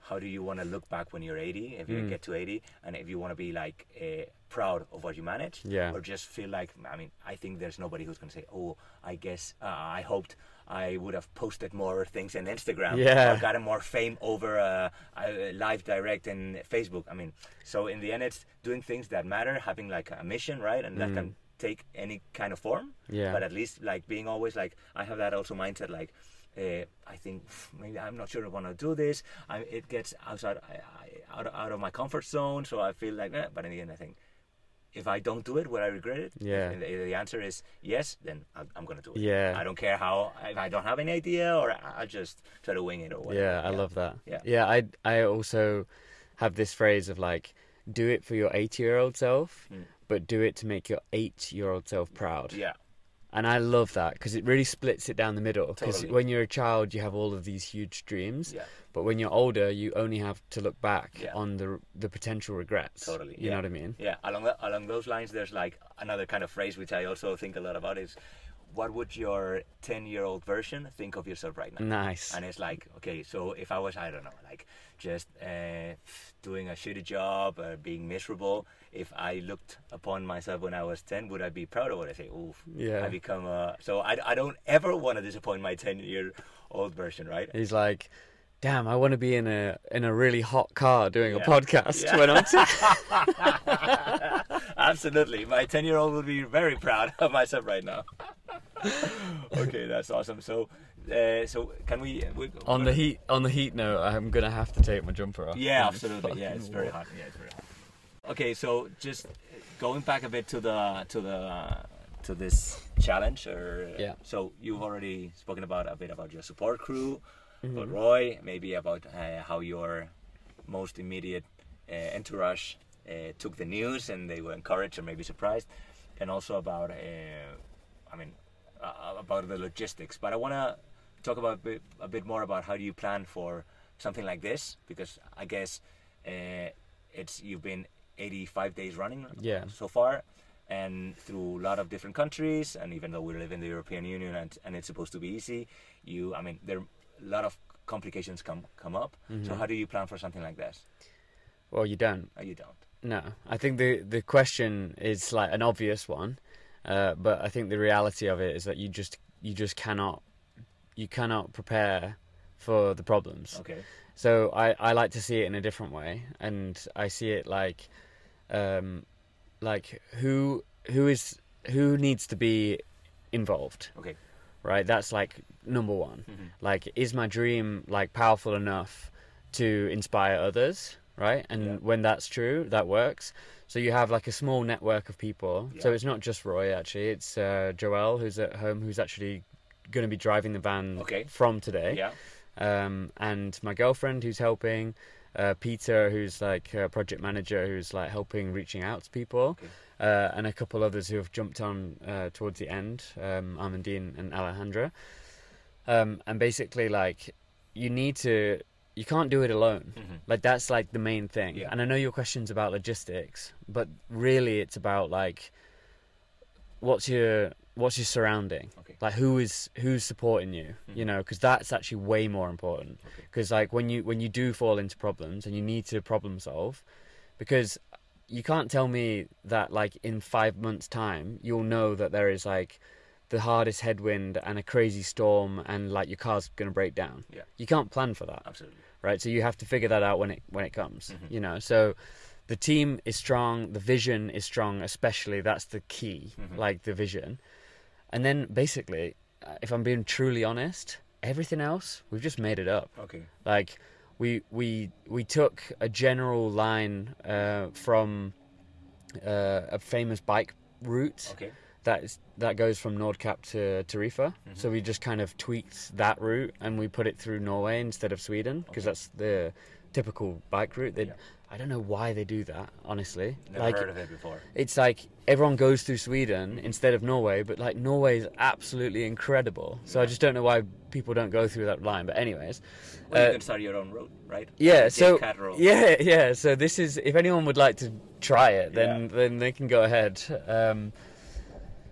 Speaker 1: how do you want to look back when you're 80 if you
Speaker 2: Mm.
Speaker 1: get to 80 and if you want to be like uh, proud of what you managed
Speaker 2: Yeah.
Speaker 1: or just feel like i mean i think there's nobody who's going to say oh i guess uh, i hoped i would have posted more things on instagram
Speaker 2: Yeah.
Speaker 1: gotten more fame over uh, uh, live direct and facebook i mean so in the end it's doing things that matter having like a mission right and that can take any kind of form
Speaker 2: Yeah.
Speaker 1: but at least like being always like i have that also mindset like uh, I think maybe I'm not sure I want to do this. I, it gets outside, I, I, out, of, out of my comfort zone, so I feel like, eh. but in the end, I think if I don't do it, will I regret it?
Speaker 2: Yeah.
Speaker 1: And the, the answer is yes. Then I'm, I'm gonna do it.
Speaker 2: Yeah.
Speaker 1: I don't care how. If I don't have any idea, or I- just try to wing it or whatever.
Speaker 2: Yeah, I love that.
Speaker 1: Yeah.
Speaker 2: Yeah, I I also have this phrase of like do it for your 80-year-old self,
Speaker 1: Mm.
Speaker 2: but do it to make your 8-year-old self proud.
Speaker 1: Yeah.
Speaker 2: And I love that because it really splits it down the middle. Because
Speaker 1: Totally.
Speaker 2: when you're a child, you have all of these huge dreams,
Speaker 1: Yeah.
Speaker 2: but when you're older, you only have to look back
Speaker 1: Yeah.
Speaker 2: on the the potential regrets.
Speaker 1: Totally,
Speaker 2: You
Speaker 1: yeah.
Speaker 2: know what I mean?
Speaker 1: Yeah, along that, along those lines, there's like another kind of phrase which I also think a lot about is, what would your ten year old version think of yourself right now?
Speaker 2: Nice.
Speaker 1: And it's like, okay, so if I was, I don't know, like just uh, doing a shitty job or being miserable, if I looked upon myself when I was 10, would I be proud of what I say? Oof,
Speaker 2: Yeah.
Speaker 1: I become a. So I, I don't ever want to disappoint my 10 year old version, right?
Speaker 2: He's like, damn, I want to be in a in a really hot car doing a podcast
Speaker 1: Yeah.
Speaker 2: when I'm. T-
Speaker 1: Absolutely. My 10 year old would be very proud of myself right now. okay, that's awesome. So, uh, so can we. we
Speaker 2: on the heat on the heat note, I'm gonna have to take my jumper off.
Speaker 1: Yeah,
Speaker 2: It's
Speaker 1: absolutely. Yeah, it's very hot. Yeah, it's very hot. Okay, so just going back a bit to the to the to this challenge, or
Speaker 2: Yeah.
Speaker 1: So you've already spoken about a bit about your support crew,
Speaker 2: Mm-hmm.
Speaker 1: but Roy, maybe about uh, how your most immediate uh, entourage uh, took the news and they were encouraged or maybe surprised, and also about, uh, I mean, uh, about the logistics. But I want to talk about a bit, a bit more about how do you plan for something like this because I guess uh, it's you've been 85 days running
Speaker 2: Yeah.
Speaker 1: so far and through a lot of different countries and even though we live in the European Union and, and it's supposed to be easy you I mean there a lot of complications come come up. So how do you plan for something like this?
Speaker 2: Well, you don't.
Speaker 1: oh, you don't.
Speaker 2: No, I think the the question is like an obvious one, uh, but I think the reality of it is that you just you just cannot you cannot prepare for the problems.
Speaker 1: okay.
Speaker 2: So I, I like to see it in a different way, and I see it like, um, like who who is who needs to be involved,
Speaker 1: okay
Speaker 2: right? That's like number one.
Speaker 1: Mhm.
Speaker 2: Like, is my dream like powerful enough to inspire others, right? And
Speaker 1: Yeah.
Speaker 2: when that's true, that works. So you have like a small network of people. So it's not just Roy actually. It's uh, Joel who's at home, who's actually going to be driving the van
Speaker 1: Okay.
Speaker 2: from today
Speaker 1: yeah
Speaker 2: um, and my girlfriend who's helping, uh, Peter who's like a project manager who's like helping reaching out to people,
Speaker 1: Okay.
Speaker 2: Uh, and a couple others who have jumped on uh, towards the end, um, Amandine and Alejandra. Um, and basically, like, you need to, you can't do it alone.
Speaker 1: Mhm.
Speaker 2: Like that's like the main thing.
Speaker 1: Yeah.
Speaker 2: And I know your question's about logistics, but really it's about like, what's your what's your surrounding?
Speaker 1: Okay.
Speaker 2: Like who is who's supporting you? You
Speaker 1: Mhm.
Speaker 2: know, because that's actually way more important.
Speaker 1: Okay.
Speaker 2: Because like when you when you do fall into problems and you need to problem solve, because you can't tell me that like in five months time you'll know that there is like the hardest headwind and a crazy storm and like your car's gonna break down.
Speaker 1: Yeah.
Speaker 2: You can't plan for that
Speaker 1: absolutely
Speaker 2: right? So you have to figure that out when it when it comes,
Speaker 1: Mhm.
Speaker 2: you know. So the team is strong, the vision is strong, especially that's the key,
Speaker 1: Mhm.
Speaker 2: like the vision. And then basically, uh, if I'm being truly honest, everything else we've just made it up.
Speaker 1: okay
Speaker 2: Like we we we took a general line uh, from uh, a famous bike route
Speaker 1: okay
Speaker 2: that is that goes from Nordkap to Tarifa.
Speaker 1: Mhm.
Speaker 2: So we just kind of tweaked that route and we put it through Norway instead of Sweden because
Speaker 1: Okay.
Speaker 2: that's the typical bike route. They,
Speaker 1: Yeah.
Speaker 2: I don't know why they do that, honestly.
Speaker 1: never
Speaker 2: like
Speaker 1: heard of it before
Speaker 2: it's like everyone goes through Sweden instead of Norway, but like Norway is absolutely incredible. So I just don't know why people don't go through that line. But anyways,
Speaker 1: well,
Speaker 2: uh,
Speaker 1: you can start your own road right
Speaker 2: yeah,
Speaker 1: Cape
Speaker 2: so yeah, yeah. So this is if anyone would like to try it, then then they can go ahead. Um,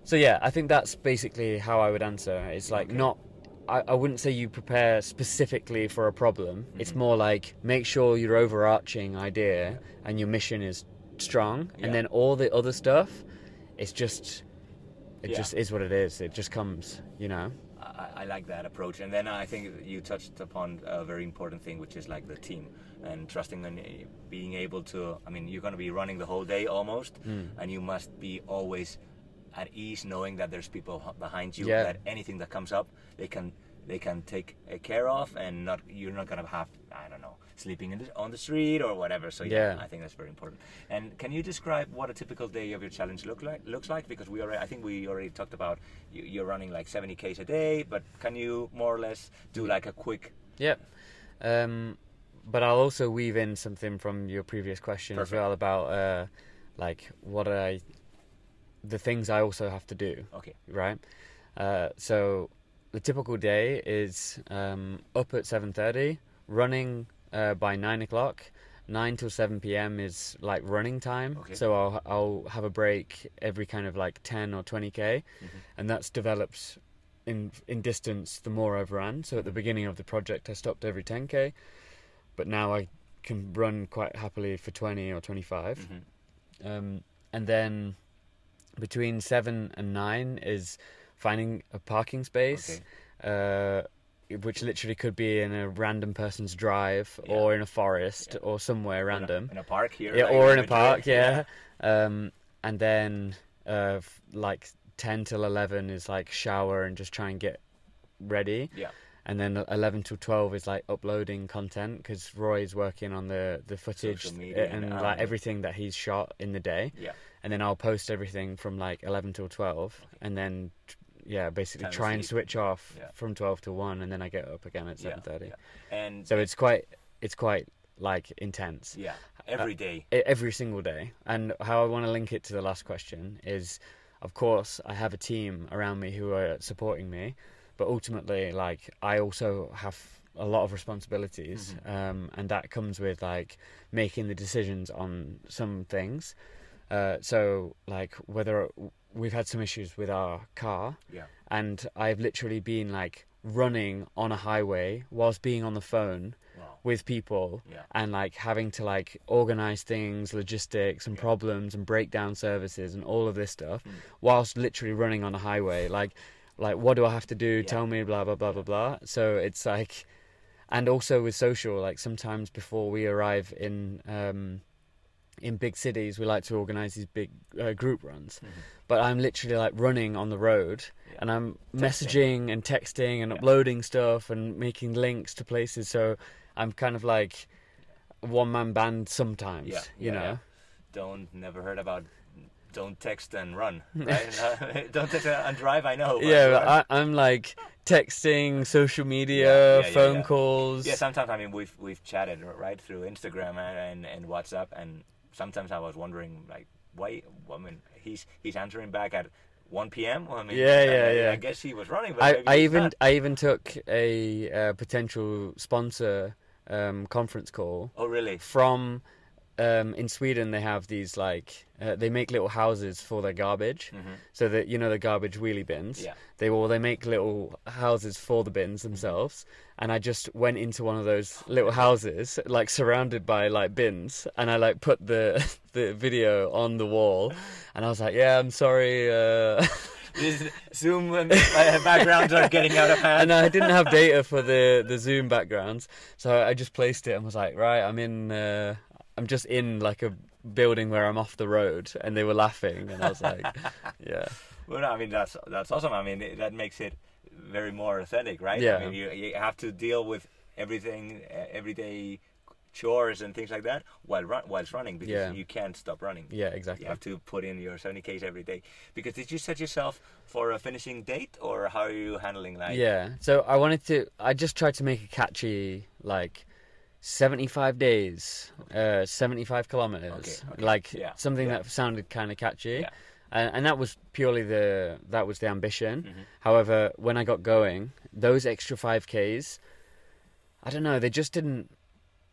Speaker 2: so yeah, I think that's basically how I would answer. It's like
Speaker 1: Okay.
Speaker 2: not I, I wouldn't say you prepare specifically for a problem. It's mm-hmm. more like make sure your overarching idea and your mission is strong,
Speaker 1: Yeah.
Speaker 2: and then all the other stuff, it's just, it
Speaker 1: Yeah.
Speaker 2: just is what it is. It just comes, you know.
Speaker 1: I, I like that approach. And then I think you touched upon a very important thing, which is like the team and trusting and eh, being able to. I mean, you're going to be running the whole day almost, mm. and you must be always at ease knowing that there's people behind you.
Speaker 2: Yeah.
Speaker 1: That anything that comes up, they can they can take uh, care of, and not you're not going to have I don't know sleeping in the, on the street or whatever. So yeah,
Speaker 2: Yeah.
Speaker 1: I think that's very important. And can you describe what a typical day of your challenge look like looks like? Because we already, I think we already talked about you, you're running like 70 k's a day, but can you more or less do like a quick?
Speaker 2: Yeah. Um, but I'll also weave in something from your previous question
Speaker 1: Perfect.
Speaker 2: as well about uh, like what I, the things I also have to do.
Speaker 1: Okay.
Speaker 2: right? Uh, so the typical day is um, up at seven thirty, running uh, by nine o'clock. Nine till seven p.m. is like running time.
Speaker 1: Okay.
Speaker 2: So I'll I'll have a break every kind of like ten or twenty k, and that's developed in in distance the more I've ran. So at the beginning of the project, I stopped every ten k, but now I can run quite happily for twenty or twenty five.
Speaker 1: Mhm.
Speaker 2: Um, and then between seven and nine is finding a parking space, uh, which literally could be in a random person's drive
Speaker 1: Yeah.
Speaker 2: or in a forest
Speaker 1: Yeah.
Speaker 2: or somewhere
Speaker 1: In a-
Speaker 2: random.
Speaker 1: in a park here.
Speaker 2: Yeah,
Speaker 1: like
Speaker 2: or in a park, yeah. Um, and then uh, f- like ten till eleven is like shower and just try and get ready.
Speaker 1: Yeah.
Speaker 2: And then eleven till twelve is like uploading content because Roy's working on the the footage and,
Speaker 1: and,
Speaker 2: like
Speaker 1: um,
Speaker 2: everything that he's shot in the day.
Speaker 1: Yeah.
Speaker 2: And then I'll post everything from like eleven till twelve, and then yeah, basically try and switch off
Speaker 1: Yeah.
Speaker 2: from twelve to one, and then I get up again at seven thirty.
Speaker 1: yeah. And
Speaker 2: So it's quite it's quite like intense
Speaker 1: yeah, every day.
Speaker 2: e- every single day. And how I want to link it to the last question is, of course, I have a team around me who are supporting me, but ultimately, like I also have a lot of responsibilities, um, and that comes with like making the decisions on some things. Uh, so, like whether we've had some issues with our car,
Speaker 1: Yeah.
Speaker 2: and I've literally been like running on a highway whilst being on the phone
Speaker 1: Wow.
Speaker 2: with people
Speaker 1: Yeah.
Speaker 2: and like having to like organize things logistics and
Speaker 1: Yeah.
Speaker 2: problems and breakdown services and all of this stuff
Speaker 1: Mm.
Speaker 2: whilst literally running on a highway like like what do i have to do tell me blah blah blah blah blah so it's like and also with social like sometimes before we arrive in um in big cities we like to organize these big uh, group runs
Speaker 1: Mhm.
Speaker 2: but i'm literally like running on the road
Speaker 1: Yeah.
Speaker 2: and i'm
Speaker 1: Texting.
Speaker 2: messaging and texting and
Speaker 1: Yeah.
Speaker 2: uploading stuff and making links to places so i'm kind of like one man band sometimes
Speaker 1: Yeah,
Speaker 2: you know.
Speaker 1: Don't never heard about. Don't text and run. Right? Don't text and drive. I know. but
Speaker 2: yeah, I, I'm like texting, social media, phone calls.
Speaker 1: Yeah, sometimes I mean we've we've chatted right through Instagram and, and, and WhatsApp, and sometimes I was wondering like why. I mean, he's he's answering back at 1 p.m. Well, I mean,
Speaker 2: Yeah,
Speaker 1: I-
Speaker 2: yeah,
Speaker 1: I,
Speaker 2: yeah.
Speaker 1: I guess he was running, but
Speaker 2: I, I even
Speaker 1: not.
Speaker 2: I even took a uh, potential sponsor um, conference call
Speaker 1: Oh really?
Speaker 2: from um, in Sweden. They have these like uh, they make little houses for their garbage,
Speaker 1: Mhm.
Speaker 2: so that you know the garbage wheelie bins.
Speaker 1: Yeah.
Speaker 2: They will they make little houses for the bins themselves, and I just went into one of those little houses, like surrounded by like bins, and I like put the the video on the wall, and I was like, yeah, I'm sorry. Uh...
Speaker 1: This Zoom uh, backgrounds are getting out of hand.
Speaker 2: and I didn't have data for the the Zoom backgrounds, so I just placed it and was like, right, I'm in, uh, I'm just in like a building where I'm off the road, and they were laughing, and I was like, yeah,
Speaker 1: Well, no, I mean that's that's awesome. I mean it- that makes it very more authentic, right?
Speaker 2: Yeah.
Speaker 1: I mean you you have to deal with everything, uh, everyday chores and things like that while run whilst running because
Speaker 2: Yeah.
Speaker 1: you can't stop running.
Speaker 2: yeah, exactly.
Speaker 1: You have to put in your 70 k's every day. Because did you set yourself for a finishing date, or how are you handling that?
Speaker 2: Yeah. So I wanted to. I just tried to make a catchy like. 75 days, uh, 75 kilometers,
Speaker 1: Okay, okay,
Speaker 2: like
Speaker 1: yeah,
Speaker 2: something
Speaker 1: yeah.
Speaker 2: that sounded kind of catchy,
Speaker 1: Yeah.
Speaker 2: and, and that was purely the that was the ambition.
Speaker 1: Mhm.
Speaker 2: However, when I got going, those extra 5Ks, I don't know, they just didn't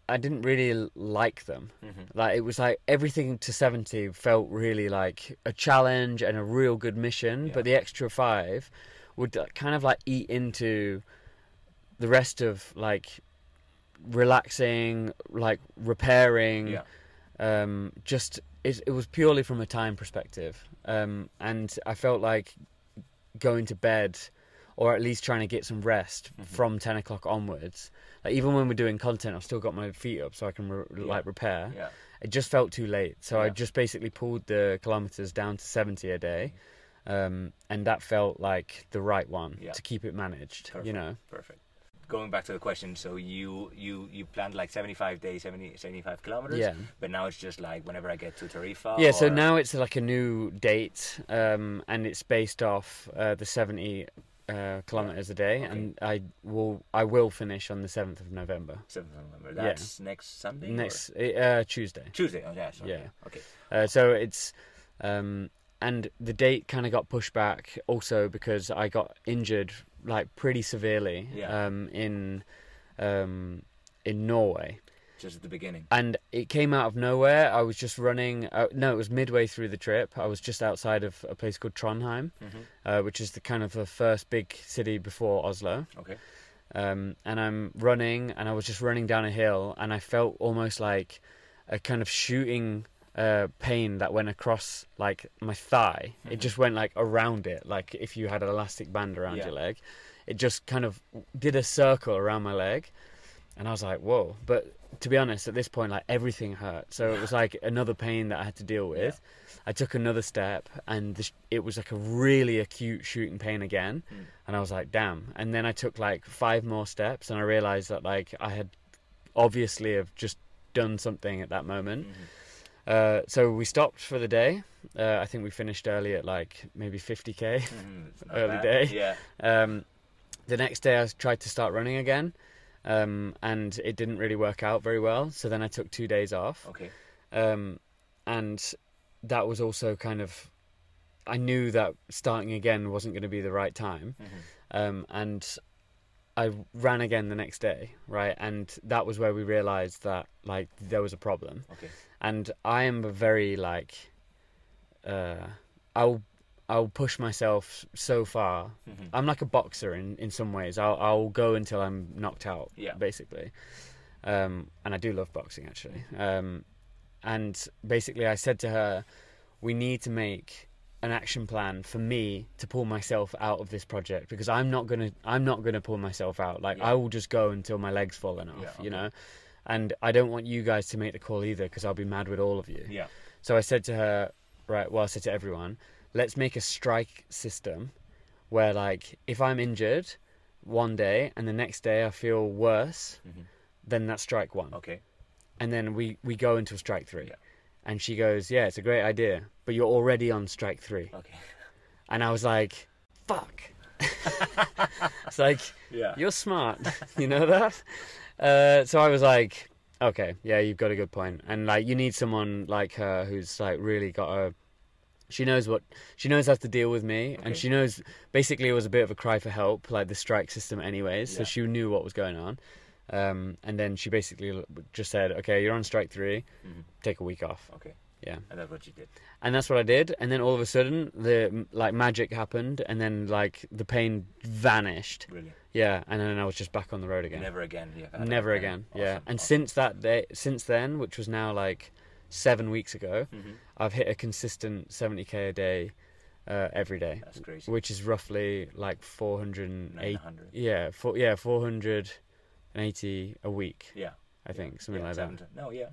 Speaker 2: I didn't really like them.
Speaker 1: Mhm.
Speaker 2: Like it was like everything to 70 felt really like a challenge and a real good mission, but the extra 5 would uh, kind of like eat into the rest of like relaxing, like repairing,
Speaker 1: Yeah.
Speaker 2: um, just it, it was purely from a time perspective, um, and I felt like going to bed or at least trying to get some rest
Speaker 1: Mhm.
Speaker 2: from 10 o'clock onwards like even when we're doing content i've still got my feet up so i can re-
Speaker 1: Yeah.
Speaker 2: like repair
Speaker 1: Yeah.
Speaker 2: it just felt too late so i just basically pulled the kilometers down to 70 a day um, and that felt like the right one
Speaker 1: Yeah.
Speaker 2: to keep it managed you know
Speaker 1: Perfect. Going back to the question, so you you you planned like 75 days, 70, 75 kilometers.
Speaker 2: yeah
Speaker 1: But now it's just like whenever I get to Tarifa.
Speaker 2: yeah so now it's like a new date um, and it's based off uh, the 70 uh, kilometers a day
Speaker 1: Okay.
Speaker 2: and i will i will finish on the 7th of november
Speaker 1: 7th of November.
Speaker 2: Yeah.
Speaker 1: Next Sunday. or-
Speaker 2: next uh, tuesday
Speaker 1: Tuesday. Oh yeah. Sorry.
Speaker 2: Yeah.
Speaker 1: Okay.
Speaker 2: Uh, so it's um, and the date kind of got pushed back also because I got injured like pretty severely
Speaker 1: Yeah.
Speaker 2: um, in um, in Norway,
Speaker 1: Just at the beginning.
Speaker 2: and it came out of nowhere. I was just running. Uh, no, it was midway through the trip. I was just outside of a place called Trondheim,
Speaker 1: hmm
Speaker 2: uh, which is the kind of the first big city before Oslo.
Speaker 1: Okay.
Speaker 2: Um, and I'm running, and I was just running down a hill, and I felt almost like a kind of shooting uh, pain that went across like my thigh. It
Speaker 1: Mhm.
Speaker 2: just went like around it, like if you had an elastic band around
Speaker 1: Yeah.
Speaker 2: your leg. It just kind of did a circle around my leg, and I was like, "Whoa!" But to be honest, at this point, like everything hurt, so it was like another pain that I had to deal with. I took another step, and it was like a really acute shooting pain again
Speaker 1: Mm.
Speaker 2: and I was like, damn. And then I took like five more steps, and I realized that like I had obviously have just done something at that moment.
Speaker 1: Mhm.
Speaker 2: Uh, so we stopped for the day. Uh, I think we finished early at like maybe 50k.
Speaker 1: Mhm. It's not
Speaker 2: Early
Speaker 1: bad.
Speaker 2: day.
Speaker 1: Yeah.
Speaker 2: Um, the next day I tried to start running again, um, and it didn't really work out very well. So then I took two days off,
Speaker 1: Okay.
Speaker 2: um, and that was also kind of. I knew that starting again wasn't going to be the right time.
Speaker 1: Mhm.
Speaker 2: um, and I ran again the next day, right? And that was where we realized that like there was a problem.
Speaker 1: Okay.
Speaker 2: And I am a very like, uh, I'll I'll push myself so far.
Speaker 1: Mhm.
Speaker 2: I'm like a boxer in in some ways. I'll I'll go until I'm knocked out,
Speaker 1: Yeah.
Speaker 2: basically. Um, and I do love boxing actually. Um, and basically, I said to her, we need to make an action plan for me to pull myself out of this project because I'm not gonna I'm not gonna pull myself out. Like
Speaker 1: Yeah.
Speaker 2: I will just go until my legs falling off,
Speaker 1: Yeah,
Speaker 2: you know. And I don't want you guys to make the call either because I'll be mad with all of you.
Speaker 1: Yeah.
Speaker 2: So I said to her, right, well, I said to everyone, let's make a strike system where, like, if I'm injured one day and the next day I feel worse,
Speaker 1: Mhm.
Speaker 2: then that's strike one.
Speaker 1: Okay.
Speaker 2: And then we, we go into strike three.
Speaker 1: Yeah.
Speaker 2: And she goes, yeah, it's a great idea, but you're already on strike three.
Speaker 1: Okay.
Speaker 2: And I was like, fuck. it's like,
Speaker 1: Yeah.
Speaker 2: you're smart. you know that? Uh, so I was like, okay, yeah, you've got a good point. And like, you need someone like her who's like really got a. She knows what she knows how to deal with me,
Speaker 1: Okay.
Speaker 2: and she knows basically it was a bit of a cry for help, like the strike system, anyways. So she knew what was going on. Um, and then she basically just said, "Okay, you're on strike three.
Speaker 1: Mhm.
Speaker 2: Take a week off."
Speaker 1: Okay.
Speaker 2: Yeah.
Speaker 1: And that's what you did.
Speaker 2: and that's what I did. And then all of a sudden, the like magic happened, and then like the pain vanished.
Speaker 1: Brilliant.
Speaker 2: Yeah, and then I was just back on the road again.
Speaker 1: Never again. Yeah.
Speaker 2: Never
Speaker 1: that
Speaker 2: again. Yeah,
Speaker 1: Awesome,
Speaker 2: and
Speaker 1: awesome.
Speaker 2: since that day, since then, which was now like seven weeks ago,
Speaker 1: Mhm.
Speaker 2: I've hit a consistent 70k a day uh, every day,
Speaker 1: That's crazy.
Speaker 2: which is roughly like 480. Yeah, four, yeah, 480 a week.
Speaker 1: Yeah.
Speaker 2: I think something
Speaker 1: Yeah,
Speaker 2: like that.
Speaker 1: No, yeah.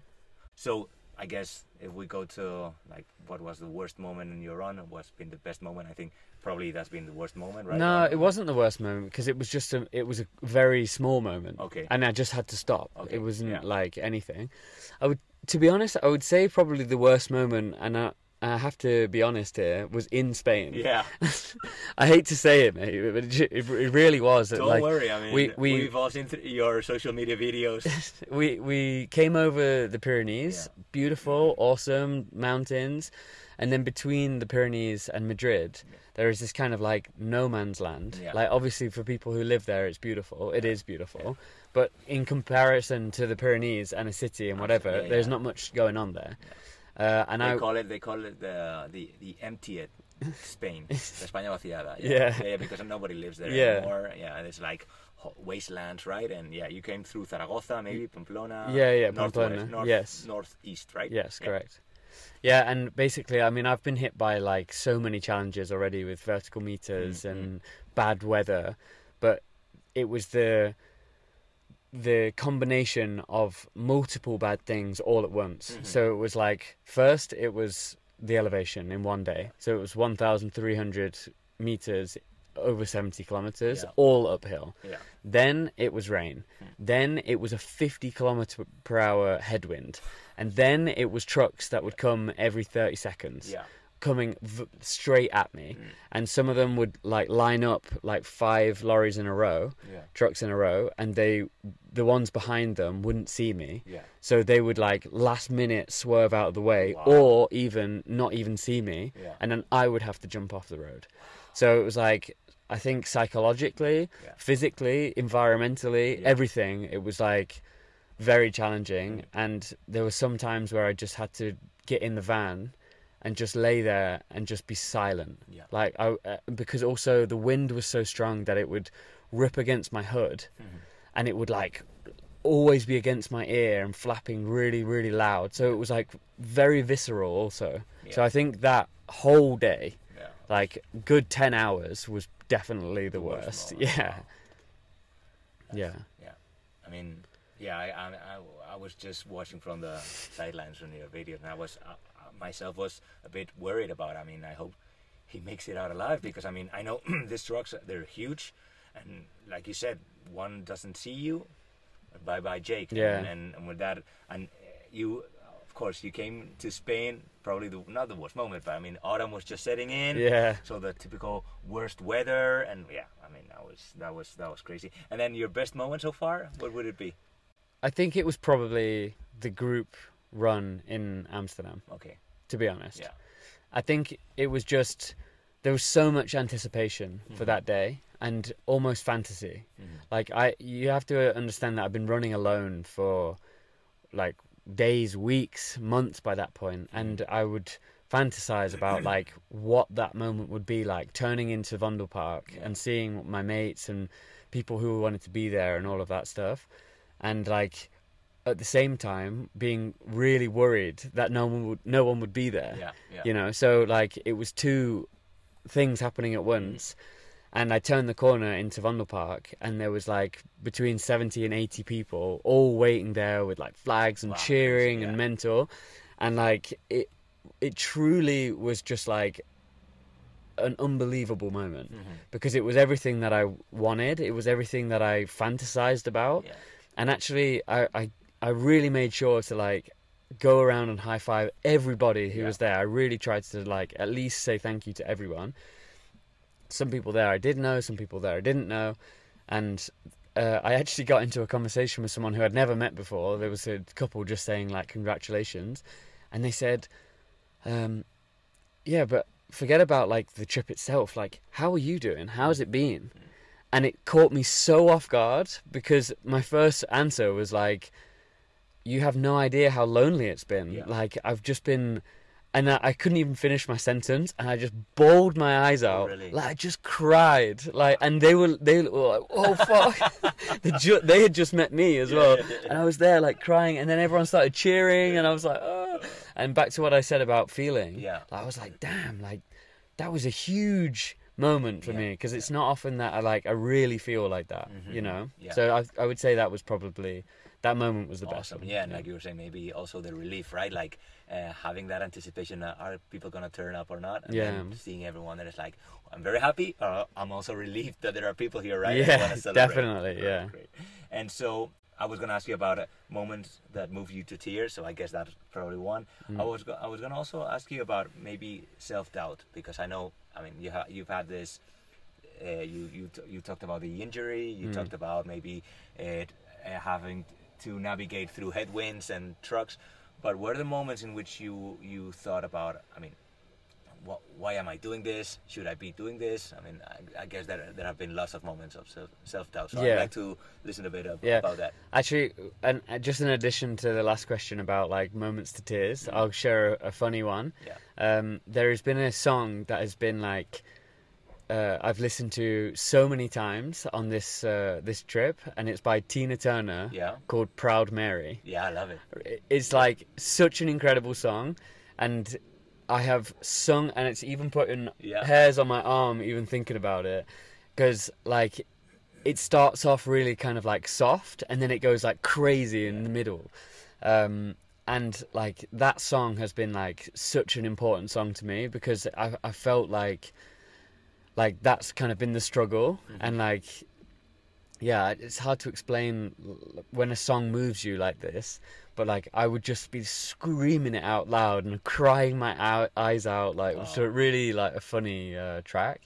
Speaker 1: So I guess if we go to like what was the worst moment in your run, and what's been the best moment, I think probably that's been the worst moment, right?
Speaker 2: No,
Speaker 1: um,
Speaker 2: it wasn't the worst moment because it was just a it was a very small moment.
Speaker 1: Okay.
Speaker 2: And I just had to stop.
Speaker 1: Okay,
Speaker 2: It wasn't
Speaker 1: yeah.
Speaker 2: like anything. I would to be honest, I would say probably the worst moment and I, I have to be honest here was in Spain.
Speaker 1: Yeah.
Speaker 2: I hate to say it, mate, but it, it really was.
Speaker 1: Don't
Speaker 2: like
Speaker 1: worry. I mean,
Speaker 2: we-
Speaker 1: we, have all seen th- your social media videos.
Speaker 2: we we came over the Pyrenees,
Speaker 1: Yeah.
Speaker 2: beautiful, mm-hmm. awesome mountains, and then between the Pyrenees and Madrid,
Speaker 1: Yeah.
Speaker 2: there is this kind of like no man's land.
Speaker 1: Yeah.
Speaker 2: Like obviously for people who live there, it's beautiful. It is beautiful, but in comparison to the Pyrenees and a city and whatever, there's not much going on there. Uh, and
Speaker 1: they
Speaker 2: I
Speaker 1: call it they call it the the the emptied Spain, the España vaciada.
Speaker 2: Yeah.
Speaker 1: yeah, because nobody lives there
Speaker 2: Yeah.
Speaker 1: anymore. Yeah, and it's like wastelands, right? And yeah, you came through Zaragoza, maybe Pamplona.
Speaker 2: Yeah, yeah, Pamplona,
Speaker 1: North,
Speaker 2: yes.
Speaker 1: northeast, right?
Speaker 2: Yes,
Speaker 1: Yeah.
Speaker 2: correct. Yeah, and basically, I mean, I've been hit by like so many challenges already with vertical meters
Speaker 1: Mm,
Speaker 2: and bad weather, but it was the the combination of multiple bad things all at once.
Speaker 1: Mhm.
Speaker 2: So it was like first it was the elevation in one day. So it was 1,300 meters over 70 kilometers,
Speaker 1: Yeah.
Speaker 2: all uphill.
Speaker 1: Yeah.
Speaker 2: Then it was rain.
Speaker 1: Hmm.
Speaker 2: Then it was a 50 kilometer per hour headwind. And then it was trucks that would come every 30 seconds,
Speaker 1: Yeah.
Speaker 2: Coming v- straight at me.
Speaker 1: Mm.
Speaker 2: And some of them would like line up like five lorries in a row,
Speaker 1: Yeah.
Speaker 2: trucks in a row, and they, the ones behind them wouldn't see me.
Speaker 1: Yeah.
Speaker 2: So they would like last minute swerve out of the way
Speaker 1: Wow.
Speaker 2: or even not even see me.
Speaker 1: Yeah.
Speaker 2: And then I would have to jump off the road. So it was like, I think psychologically, physically, environmentally, everything, it was like very challenging.
Speaker 1: Mm.
Speaker 2: And there were some times where I just had to get in the van and just lay there and just be silent.
Speaker 1: Yeah.
Speaker 2: Like I, uh, because also the wind was so strong that it would rip against my hood,
Speaker 1: Mhm.
Speaker 2: and it would like always be against my ear and flapping really, really loud. So it was like very visceral also. So I think that whole day,
Speaker 1: Yeah.
Speaker 2: like good ten hours, was definitely the
Speaker 1: worst
Speaker 2: worst. Yeah, yeah,
Speaker 1: Yeah, I mean, yeah, I, I, I, was just watching from the sidelines from your video, and I was uh, myself was a bit worried about. I mean, I hope he makes it out alive because I mean, I know these trucks they're huge, and like you said, one doesn't see you. Bye bye, Jake.
Speaker 2: Yeah.
Speaker 1: And, and, and with that, and you, of course, you came to Spain. Probably the not the worst moment, but I mean, autumn was just setting in.
Speaker 2: yeah.
Speaker 1: So the typical worst weather, and yeah, I mean that was that was that was crazy. And then your best moment so far, what would it be?
Speaker 2: I think it was probably the group run in Amsterdam.
Speaker 1: Okay,
Speaker 2: To be honest,
Speaker 1: yeah,
Speaker 2: I think it was just there was so much anticipation for
Speaker 1: Mhm.
Speaker 2: that day and almost fantasy.
Speaker 1: Mhm.
Speaker 2: Like I, you have to understand that I've been running alone for like days, weeks, months by that point, and I would fantasize about like what that moment would be like, turning into Vondelpark
Speaker 1: Yeah.
Speaker 2: and seeing my mates and people who wanted to be there and all of that stuff, and like at the same time being really worried that no one would no one would be there.
Speaker 1: Yeah, yeah.
Speaker 2: you know so like it was two things happening at once. And i turned the corner into Vondelpark and there was like between 70 and 80 people all waiting there with like flags and
Speaker 1: Wow,
Speaker 2: cheering
Speaker 1: crazy,
Speaker 2: and
Speaker 1: yeah.
Speaker 2: mentor. And like it it truly was just like an unbelievable moment.
Speaker 1: Mhm.
Speaker 2: because it was everything that i wanted. It was everything that i fantasized about.
Speaker 1: Yeah,
Speaker 2: and actually I, I I really made sure to like go around and high five everybody who
Speaker 1: Yeah.
Speaker 2: was there. I really tried to like at least say thank you to everyone. Some people there I did know, some people there I didn't know, and uh, I actually got into a conversation with someone who I'd never met before. There was a couple just saying like congratulations, and they said, um, "Yeah, but forget about like the trip itself. Like, how are you doing? How's it been?" And it caught me so off guard because my first answer was like, "You have no idea how lonely it's been.
Speaker 1: Yeah.
Speaker 2: Like, I've just been." And I, I couldn't even finish my sentence, and I just bawled my eyes
Speaker 1: Oh,
Speaker 2: out.
Speaker 1: really?
Speaker 2: Like I just cried. Like, and they were they were like, "Oh fuck!" they, ju- they had just met me as
Speaker 1: Yeah,
Speaker 2: well,
Speaker 1: yeah,
Speaker 2: and I was there like crying, and then everyone started cheering, and I was like, "Oh!" And back to what I said about feeling.
Speaker 1: Yeah.
Speaker 2: I was like, "Damn!" Like that was a huge moment for me because it's not often that I like I really feel like that, you
Speaker 1: Mhm,
Speaker 2: know.
Speaker 1: yeah.
Speaker 2: So I I would say that was probably that moment was the best.
Speaker 1: awesome.
Speaker 2: one.
Speaker 1: Yeah, and like you were saying, maybe also the relief, right? Like uh, having that anticipation: uh, are people gonna turn up or not? And then
Speaker 2: Yeah.
Speaker 1: seeing everyone that is like, I'm very happy. Uh, I'm also relieved that there are people here, right?
Speaker 2: Yeah, definitely,
Speaker 1: Great,
Speaker 2: yeah.
Speaker 1: great. And so I was gonna ask you about uh, moments that move you to tears. So I guess that's probably one.
Speaker 2: Mm.
Speaker 1: I was go- I was gonna also ask you about maybe self doubt because I know I mean you ha- you've had this. Uh, you you t- you talked about the injury. You
Speaker 2: Mm.
Speaker 1: talked about maybe it, uh, having to navigate through headwinds and trucks. But were there moments in which you you thought about? I mean, what, why am I doing this? Should I be doing this? I mean, I, I guess there there have been lots of moments of self self doubt. So
Speaker 2: Yeah.
Speaker 1: I'd like to listen a bit ab-
Speaker 2: Yeah.
Speaker 1: about that.
Speaker 2: Actually, and just in addition to the last question about like moments to tears, I'll share a, a funny one.
Speaker 1: Yeah.
Speaker 2: Um, there has been a song that has been like uh, I've listened to so many times on this uh, this trip, and it's by Tina Turner
Speaker 1: Yeah.
Speaker 2: called "Proud Mary."
Speaker 1: Yeah, I love it.
Speaker 2: It's like such an incredible song, and I have sung, and it's even putting
Speaker 1: Yeah.
Speaker 2: hairs on my arm even thinking about it, because like it starts off really kind of like soft, and then it goes like crazy in the middle, um, and like that song has been like such an important song to me because I I felt like like that's kind of been the struggle, and like yeah, it's hard to explain when a song moves you like this, but like I would just be screaming it out loud and crying my eyes out, like so it really like a funny uh, track.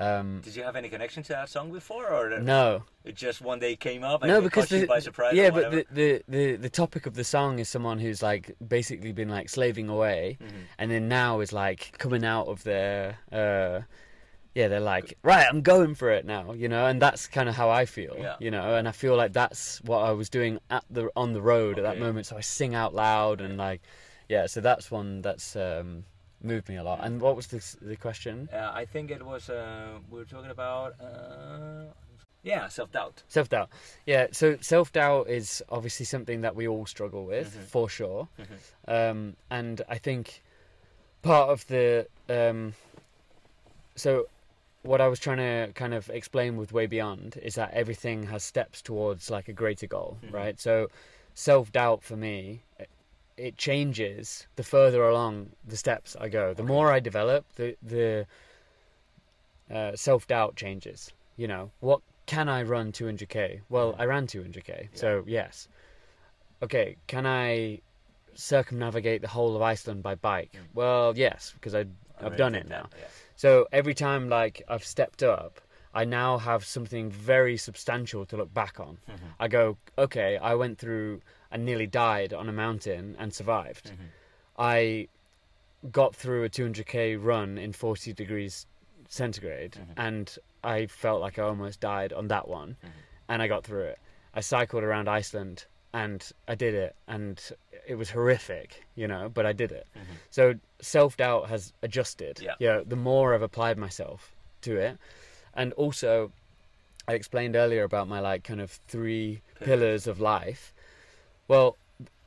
Speaker 2: Um,
Speaker 1: Did you have any connection to that song before, or
Speaker 2: no,
Speaker 1: it just one day came up and
Speaker 2: no, because the,
Speaker 1: by surprise?
Speaker 2: yeah, but the, the the the topic of the song is someone who's like basically been like slaving away,
Speaker 1: Mm-hmm.
Speaker 2: and then now is like coming out of their. Uh, yeah, they're like, right, I'm going for it now, you know, and that's kind of how I feel,
Speaker 1: Yeah.
Speaker 2: you know, and I feel like that's what I was doing at the on the road at that moment. So I sing out loud and like, yeah, so that's one that's um, moved me a lot. And what was the the question?
Speaker 1: Uh, I think it was uh, we were talking about uh, yeah self doubt.
Speaker 2: Self doubt. Yeah, so self doubt is obviously something that we all struggle with
Speaker 1: Mhm.
Speaker 2: for sure.
Speaker 1: Mhm.
Speaker 2: Um, and I think part of the. Um, so, what I was trying to kind of explain with Way Beyond is that everything has steps towards like a greater goal,
Speaker 1: Mhm.
Speaker 2: right? So, self doubt for me. it- It changes the further along the steps I go. The
Speaker 1: Okay.
Speaker 2: more I develop, the the uh, self doubt changes. You know, what can I run 200k? Well. I ran 200k, so yes. Okay, can I circumnavigate the whole of Iceland by bike?
Speaker 1: Mm.
Speaker 2: Well, yes, because I I've done it
Speaker 1: that,
Speaker 2: now.
Speaker 1: Yeah.
Speaker 2: So every time like I've stepped up, I now have something very substantial to look back on.
Speaker 1: Mhm.
Speaker 2: I go, okay, I went through and nearly died on a mountain and survived.
Speaker 1: Mhm.
Speaker 2: I got through a 200k run in 40 degrees centigrade
Speaker 1: Mhm.
Speaker 2: and I felt like I almost died on that one
Speaker 1: Mhm.
Speaker 2: and I got through it. I cycled around Iceland and I did it and it was horrific, you know, but I did it.
Speaker 1: Mhm.
Speaker 2: So self doubt has adjusted.
Speaker 1: Yeah.
Speaker 2: You know, the more I've applied myself to it. And also I explained earlier about my like kind of three
Speaker 1: Pillars.
Speaker 2: of life. Well,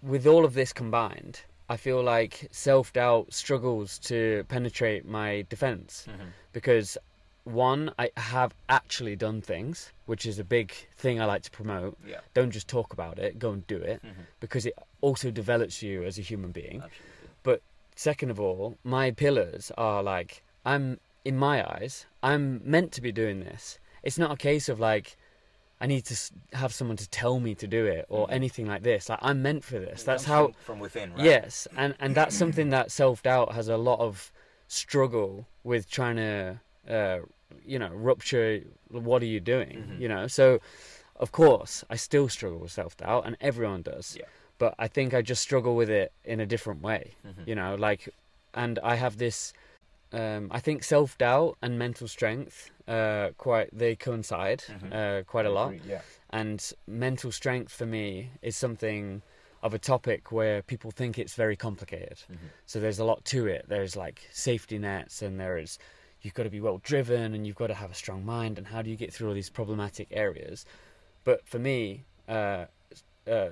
Speaker 2: with all of this combined, I feel like self doubt struggles to penetrate my defense
Speaker 1: Mhm.
Speaker 2: because one, I have actually done things, which is a big thing I like to promote.
Speaker 1: Yeah.
Speaker 2: Don't just talk about it, go and do it
Speaker 1: Mhm.
Speaker 2: because it also develops you as a human being.
Speaker 1: Absolutely.
Speaker 2: Second of all, my pillars are like I'm in my eyes, I'm meant to be doing this. It's not a case of like I need to have someone to tell me to do it or
Speaker 1: Mhm.
Speaker 2: anything like this. Like I'm meant for this.
Speaker 1: It
Speaker 2: That's how
Speaker 1: from, from within, right?
Speaker 2: Yes, and and that's something that self doubt has a lot of struggle with trying to, uh, you know, rupture. What are you doing?
Speaker 1: Mhm.
Speaker 2: You know, so of course I still struggle with self doubt, and everyone does.
Speaker 1: Yeah.
Speaker 2: But I think I just struggle with it in a different way.
Speaker 1: Mhm.
Speaker 2: You know, like, and I have this. Um, I think self doubt and mental strength, uh, quite they coincide
Speaker 1: Mhm.
Speaker 2: uh, quite a lot
Speaker 1: Yeah.
Speaker 2: and mental strength for me is something of a topic where people think it's very complicated.
Speaker 1: Mhm.
Speaker 2: So there's a lot to it. There's like safety nets, and there is you've got to be well driven, and you've got to have a strong mind. And how do you get through all these problematic areas? But for me, uh, uh,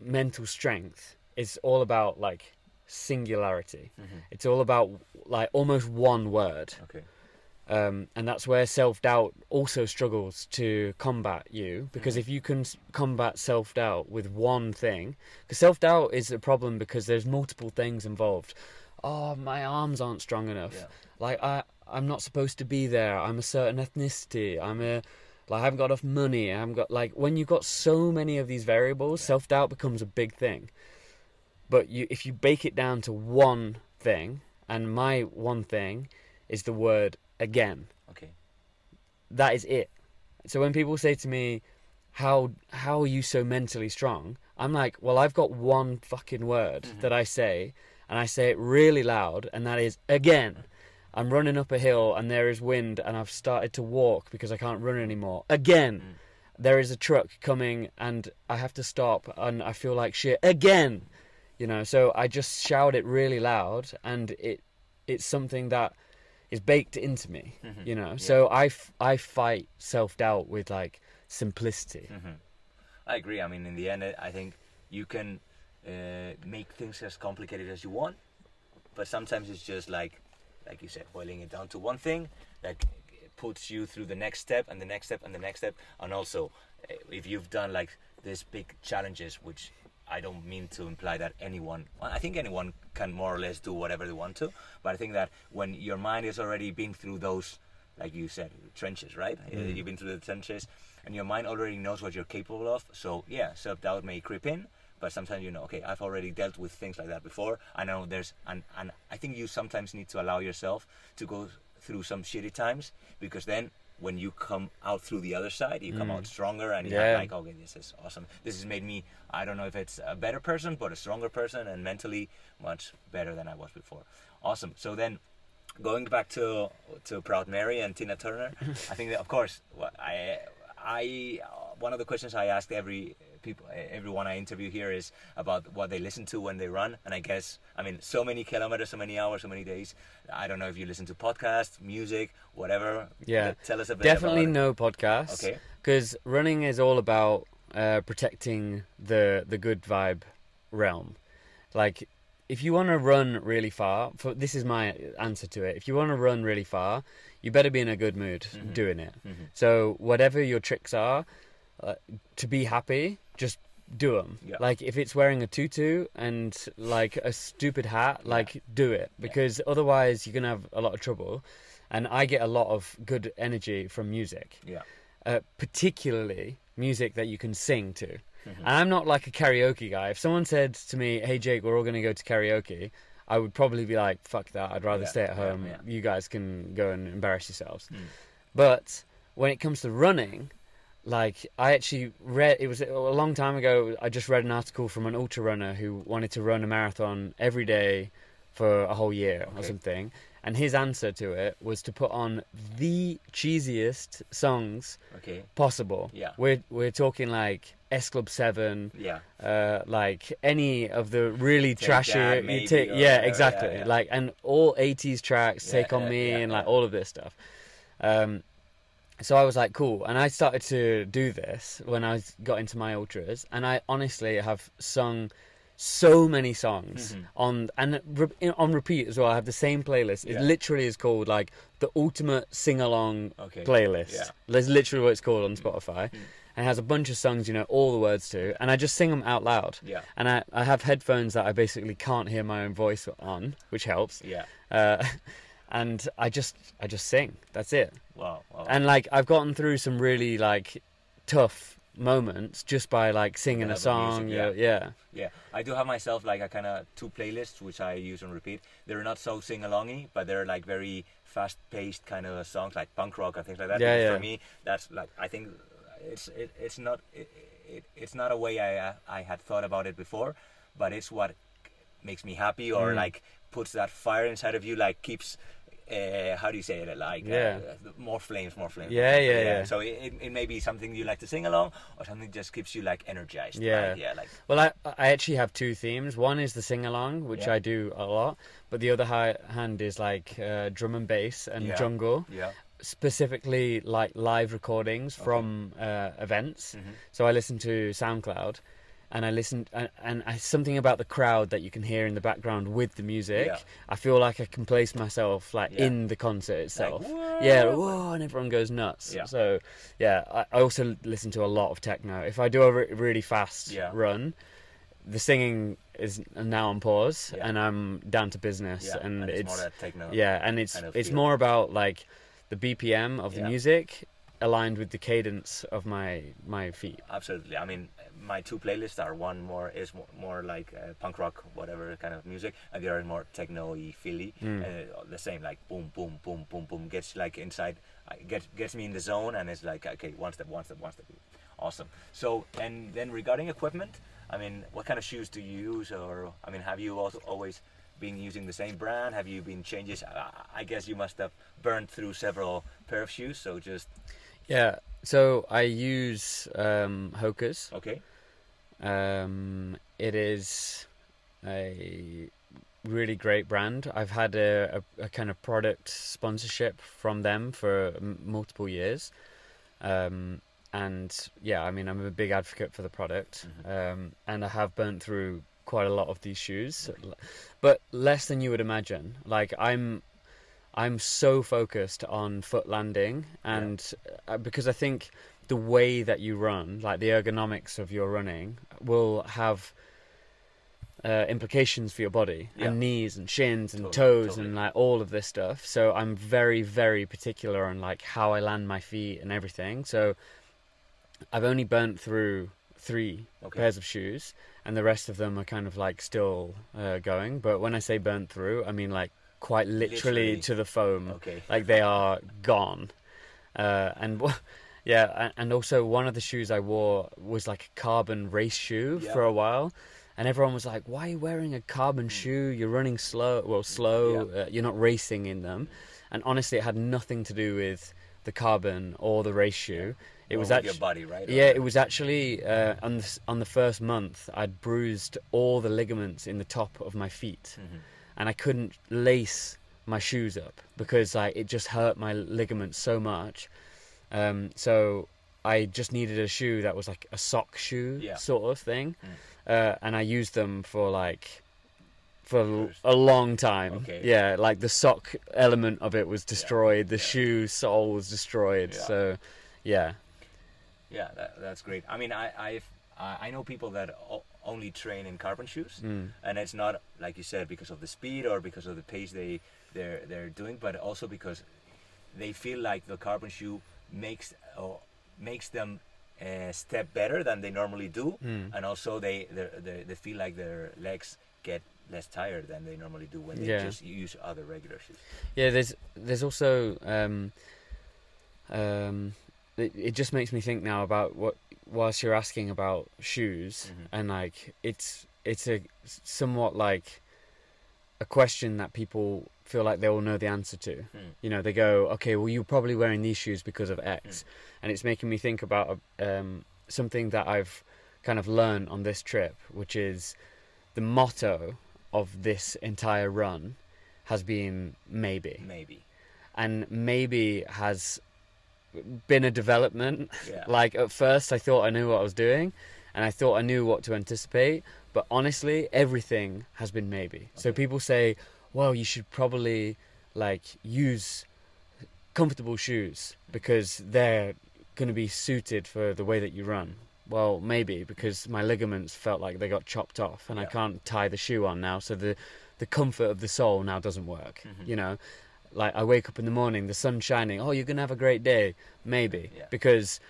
Speaker 2: mental strength is all about like singularity.
Speaker 1: Mhm.
Speaker 2: It's all about like almost one word
Speaker 1: Okay.
Speaker 2: um, and that's where self doubt also struggles to combat you because
Speaker 1: Mhm.
Speaker 2: if you can combat self doubt with one thing, because self doubt is a problem because there's multiple things involved. Oh, my arms aren't strong enough.
Speaker 1: Yeah.
Speaker 2: Like I, I'm not supposed to be there. I'm a certain ethnicity. I'm a like I haven't got enough money. I haven't got like when you've got so many of these variables,
Speaker 1: Yeah.
Speaker 2: self doubt becomes a big thing. But you, if you bake it down to one thing, and my one thing is the word again
Speaker 1: Okay.
Speaker 2: that is it. So when people say to me, "How how are you so mentally strong?" I'm like, "Well, I've got one fucking word
Speaker 1: Mhm.
Speaker 2: that I say, and I say it really loud, and that is again." I'm running up a hill and there is wind, and I've started to walk because I can't run anymore. Again,
Speaker 1: Mm.
Speaker 2: there is a truck coming, and I have to stop, and I feel like shit again. You know, so I just shout it really loud, and it it's something that is baked into me.
Speaker 1: Mhm.
Speaker 2: You know,
Speaker 1: Yeah.
Speaker 2: so I f- I fight self doubt with like simplicity.
Speaker 1: hmm I agree. I mean, in the end, I I think you can uh, make things as complicated as you want, but sometimes it's just like, like you said, boiling it down to one thing that puts you through the next step and the next step and the next step. And also, uh, if you've done like these big challenges, which I don't mean to imply that anyone, I think anyone can more or less do whatever they want to, but I think that when your mind is already been through those, like you said, trenches, right? Uh,
Speaker 2: Mm.
Speaker 1: You've been through the trenches, and your mind already knows what you're capable of. So yeah, self doubt may creep in, but sometimes you know, okay, I've already dealt with things like that before. I know there's, and and I think you sometimes need to allow yourself to go through some shitty times because then. When you come out through the other side, you come
Speaker 2: Mm.
Speaker 1: out stronger, and
Speaker 2: Yeah.
Speaker 1: you're like, okay, this is awesome. This has made me. I don't know if it's a better person, but a stronger person, and mentally much better than I was before. Awesome. So then, going back to to Proud Mary and Tina Turner, I think that of course I I one of the questions I ask every people everyone I interview here is about what they listen to when they run, and I guess I mean so many kilometers, so many hours, so many days. I don't know if you listen to podcasts, music, whatever.
Speaker 2: Yeah.
Speaker 1: tell us a bit.
Speaker 2: Definitely no podcasts.
Speaker 1: Okay.
Speaker 2: Because running is all about uh, protecting the the good vibe realm. Like, if you want to run really far, for this is my answer to it. If you want to run really far, you better be in a good mood
Speaker 1: Mhm.
Speaker 2: doing it.
Speaker 1: Mhm.
Speaker 2: So whatever your tricks are, uh, to be happy, just do them.
Speaker 1: Yeah.
Speaker 2: Like if it's wearing a tutu and like a stupid hat, like do it because otherwise you're gonna have a lot of trouble. And I get a lot of good energy from music,
Speaker 1: Yeah.
Speaker 2: uh, particularly music that you can sing to.
Speaker 1: Mhm.
Speaker 2: And I'm not like a karaoke guy. If someone said to me, "Hey Jake, we're all gonna go to karaoke," I would probably be like, "Fuck that! I'd rather
Speaker 1: Yeah,
Speaker 2: stay at
Speaker 1: yeah,
Speaker 2: home.
Speaker 1: yeah.
Speaker 2: You guys can go and embarrass yourselves."
Speaker 1: Mm.
Speaker 2: But when it comes to running, like I actually read, it was a long time ago. I just read an article from an ultra runner who wanted to run a marathon every day for a whole year or something. And his answer to it was to put on the cheesiest songs
Speaker 1: Okay.
Speaker 2: possible.
Speaker 1: Yeah.
Speaker 2: We're we're talking like S Club Seven,
Speaker 1: Yeah.
Speaker 2: uh, like any of the really
Speaker 1: Take
Speaker 2: trashy,
Speaker 1: That, maybe,
Speaker 2: take-
Speaker 1: or
Speaker 2: yeah, exactly,
Speaker 1: yeah, yeah.
Speaker 2: like and all '80s tracks,
Speaker 1: Yeah,
Speaker 2: Take on Me, and like all of this stuff. Um, so I was like, cool, and I started to do this when I got into my ultras, and I honestly have sung so many songs
Speaker 1: Mhm.
Speaker 2: on and re- on repeat as well. I have the same playlist. It
Speaker 1: Yeah.
Speaker 2: literally is called like the ultimate sing along
Speaker 1: Okay.
Speaker 2: playlist.
Speaker 1: Yeah.
Speaker 2: That's literally what it's called on Spotify.
Speaker 1: Mm.
Speaker 2: And it has a bunch of songs, you know, all the words to, and I just sing them out loud.
Speaker 1: Yeah.
Speaker 2: And I, I have headphones that I basically can't hear my own voice on, which helps.
Speaker 1: Yeah.
Speaker 2: Uh, and I just I just sing. That's it.
Speaker 1: Wow. wow.
Speaker 2: And like I've gotten through some really like tough moments just by like singing a
Speaker 1: the music,
Speaker 2: song.
Speaker 1: yeah.
Speaker 2: yeah. yeah.
Speaker 1: Yeah, I do have myself like a kind of two playlists which I use on repeat. They're not so sing alongy, but they're like very fast paced kind of songs, like punk rock and things like that.
Speaker 2: Yeah, yeah.
Speaker 1: For me, that's like I think it's it, it's not it, it, it's not a way I uh, I had thought about it before, but it's what makes me happy or
Speaker 2: Mm.
Speaker 1: like puts that fire inside of you, like keeps. Uh, how do you say it? Like
Speaker 2: Yeah.
Speaker 1: uh, more flames, more flames.
Speaker 2: Yeah,
Speaker 1: flames.
Speaker 2: yeah, yeah.
Speaker 1: So it, it, may be something you like to sing along, or something just keeps you like energized.
Speaker 2: Yeah.
Speaker 1: right? yeah, like
Speaker 2: Well, I I actually have two themes. One is the sing along, which
Speaker 1: Yeah.
Speaker 2: I do a lot, but the other hand is like uh, drum and bass and
Speaker 1: Yeah.
Speaker 2: jungle,
Speaker 1: yeah.
Speaker 2: specifically like live recordings
Speaker 1: Okay.
Speaker 2: from uh, events.
Speaker 1: Mhm.
Speaker 2: So I listen to SoundCloud, and I listen, and, and I, something about the crowd that you can hear in the background with the music.
Speaker 1: Yeah.
Speaker 2: I feel like I can place myself like
Speaker 1: Yeah.
Speaker 2: in the concert itself.
Speaker 1: whoa.
Speaker 2: yeah, whoa, and everyone goes nuts.
Speaker 1: Yeah.
Speaker 2: So yeah, I, I also listen to a lot of techno. If I do a re- really fast
Speaker 1: Yeah.
Speaker 2: run. The singing is now on pause, and I'm down to business,
Speaker 1: Yeah,
Speaker 2: and,
Speaker 1: it's,
Speaker 2: it's
Speaker 1: more techno.
Speaker 2: yeah, and it's
Speaker 1: kind of
Speaker 2: it's
Speaker 1: feel.
Speaker 2: more about like the BPM of the music aligned with the cadence of my my feet.
Speaker 1: absolutely. I mean, my two playlists are one more is mo- more like uh, punk rock, whatever kind of music, and the other is more techno-y, feely.
Speaker 2: Mm.
Speaker 1: Uh, the same, like boom, boom, boom, boom, boom, gets like inside, gets gets me in the zone, and it's like okay, one step, one step, one step. Awesome. So, and then regarding equipment, I mean, what kind of shoes do you use, or I mean, have you also always been using the same brand? Have you been changes? I, I guess you must have burned through several pair of shoes. So just
Speaker 2: Yeah. So I use um, Hoka's.
Speaker 1: okay.
Speaker 2: Um, it is a really great brand. I've had a, a, a kind of product sponsorship from them for m- multiple years. Um, and yeah, I mean, I'm a big advocate for the product.
Speaker 1: Mhm.
Speaker 2: Um, and I have burnt through quite a lot of these shoes, but less than you would imagine. Like I'm, I'm so focused on foot landing, and uh, because I think the way that you run, like the ergonomics of your running, will have uh, implications for your body
Speaker 1: Yeah.
Speaker 2: and knees and shins and
Speaker 1: Totally,
Speaker 2: toes
Speaker 1: totally.
Speaker 2: and like all of this stuff. So I'm very, very particular on like how I land my feet and everything. So I've only burnt through three
Speaker 1: Okay.
Speaker 2: pairs of shoes, and the rest of them are kind of like still uh, going. But when I say burnt through, I mean like quite literally,
Speaker 1: Literally.
Speaker 2: to the foam
Speaker 1: Okay.
Speaker 2: like they are gone. Uh, and yeah, and also one of the shoes I wore was like a carbon race shoe
Speaker 1: Yeah.
Speaker 2: for a while, and everyone was like, "Why are you wearing a carbon shoe? You're running slow. Well, slow. Uh, you're not racing in them." And honestly, it had nothing to do with the carbon or the race shoe. It was actually
Speaker 1: your body, right?
Speaker 2: yeah, it was actually uh, on the, on the first month. I'd bruised all the ligaments in the top of my feet,
Speaker 1: Mhm.
Speaker 2: And I couldn't lace my shoes up because like it just hurt my ligaments so much. Um, so I just needed a shoe that was like a sock shoe
Speaker 1: Yeah.
Speaker 2: sort of thing,
Speaker 1: Mm.
Speaker 2: uh, and I used them for like for a long time.
Speaker 1: Okay.
Speaker 2: Yeah, like the sock element of it was destroyed. The
Speaker 1: yeah.
Speaker 2: shoe sole was destroyed.
Speaker 1: Yeah.
Speaker 2: So, yeah.
Speaker 1: Yeah, that, that's great. I mean, I I've, I I know people that only train in carbon shoes,
Speaker 2: Mm.
Speaker 1: and it's not like you said because of the speed or because of the pace they they're they're doing, but also because they feel like the carbon shoe makes or makes them uh, step better than they normally do,
Speaker 2: Mm.
Speaker 1: and also they they they they feel like their legs get less tired than they normally do when they
Speaker 2: Yeah.
Speaker 1: just use other regular shoes.
Speaker 2: Yeah, there's there's also um, um, it, it just makes me think now about what whilst you're asking about shoes
Speaker 1: Mhm.
Speaker 2: and like it's it's a somewhat like a question that people feel like they all know the answer to.
Speaker 1: Hmm.
Speaker 2: You know, they go, okay, well, you're probably wearing these shoes because of X, and it's making me think about um, something that I've kind of learned on this trip, which is the motto of this entire run has been maybe,
Speaker 1: Maybe.
Speaker 2: and maybe has been a development.
Speaker 1: Yeah.
Speaker 2: Like at first, I thought I knew what I was doing, and I thought I knew what to anticipate. But honestly, everything has been maybe. So people say, "Well, you should probably like use comfortable shoes because they're going to be suited for the way that you run." Well, maybe because my ligaments felt like they got chopped off, and I can't tie the shoe on now, so the the comfort of the sole now doesn't work.
Speaker 1: Mhm.
Speaker 2: You know, like I wake up in the morning, the sun's shining. Oh, you're gonna have a great day, maybe
Speaker 1: Yeah.
Speaker 2: because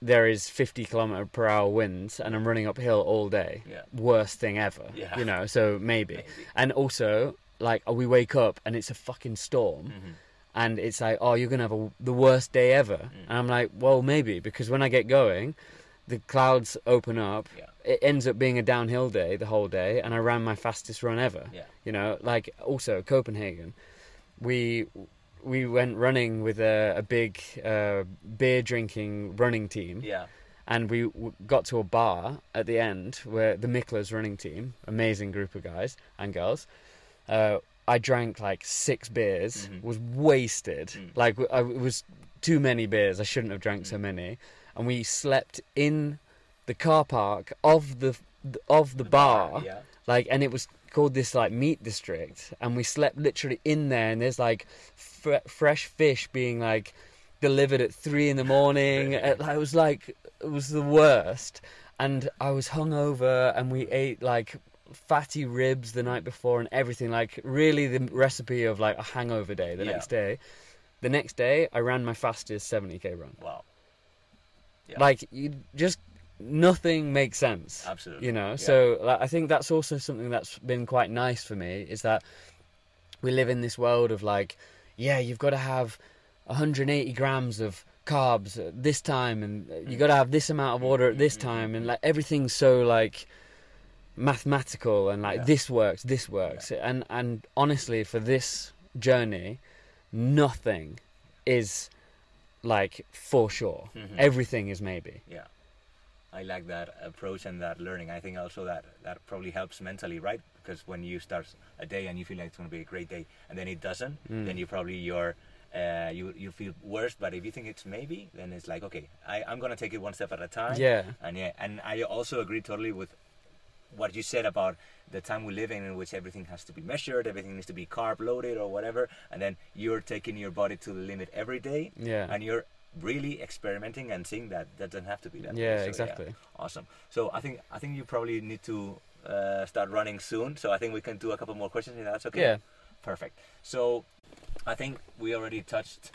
Speaker 2: there is 50 kilometer per hour winds, and I'm running uphill all day.
Speaker 1: Yeah.
Speaker 2: Worst thing ever.
Speaker 1: Yeah.
Speaker 2: You know, so maybe.
Speaker 1: Maybe.
Speaker 2: And also, like, we wake up and it's a fucking storm,
Speaker 1: Mhm.
Speaker 2: and it's like, oh, you're gonna have a, the worst day ever.
Speaker 1: Mm.
Speaker 2: And I'm like, well, maybe because when I get going, the clouds open up.
Speaker 1: Yeah.
Speaker 2: It ends up being a downhill day the whole day, and I ran my fastest run ever.
Speaker 1: Yeah.
Speaker 2: You know, like also Copenhagen, we we went running with a, a big uh, beer drinking running team,
Speaker 1: Yeah.
Speaker 2: and we w- got to a bar at the end where the Mikkeller running team, amazing group of guys and girls. Uh, I drank like six beers,
Speaker 1: Mhm.
Speaker 2: was wasted.
Speaker 1: Mm.
Speaker 2: Like I, it was too many beers. I shouldn't have drank so
Speaker 1: Mm.
Speaker 2: many, and we slept in the car park of the of the bar
Speaker 1: Yeah.
Speaker 2: like and it was called this like meat district and we slept literally in there and there's like fre- fresh fish being like delivered at three in the morning it, it was like it was the worst and i was hungover and we ate like fatty ribs the night before and everything like really the recipe of like a hangover day the
Speaker 1: Yeah.
Speaker 2: next day the next day i ran my fastest 70k run
Speaker 1: Wow. Yeah.
Speaker 2: like you just nothing makes sense
Speaker 1: Absolutely.
Speaker 2: you know
Speaker 1: Yeah.
Speaker 2: so like, i think that's also something that's been quite nice for me is that we live in this world of like yeah you've got to have 180 grams of carbs at this time and uh, you mm. got to have this amount of mm, water at mm, this
Speaker 1: Mhm,
Speaker 2: time and like everything's so like mathematical and like
Speaker 1: Yeah.
Speaker 2: this works this works and and honestly for this journey nothing is like for sure
Speaker 1: Mhm.
Speaker 2: everything is maybe
Speaker 1: Yeah. I like that approach and that learning. I think also that that probably helps mentally, right? Because when you start a day and you feel like it's going to be a great day, and then it doesn't,
Speaker 2: Mm.
Speaker 1: then you probably you're uh, you you feel worse. But if you think it's maybe, then it's like okay, I, I'm going to take it one step at a time.
Speaker 2: Yeah.
Speaker 1: And yeah, and I also agree totally with what you said about the time we live in, in which everything has to be measured, everything needs to be carb loaded or whatever, and then you're taking your body to the limit every day,
Speaker 2: Yeah.
Speaker 1: and you're really experimenting and seeing that that doesn't have to be that. way.
Speaker 2: Yeah,
Speaker 1: So,
Speaker 2: exactly.
Speaker 1: Awesome. So I think I think you probably need to uh, start running soon. So I think we can do a couple more questions. If that's okay.
Speaker 2: Yeah.
Speaker 1: Perfect. So I think we already touched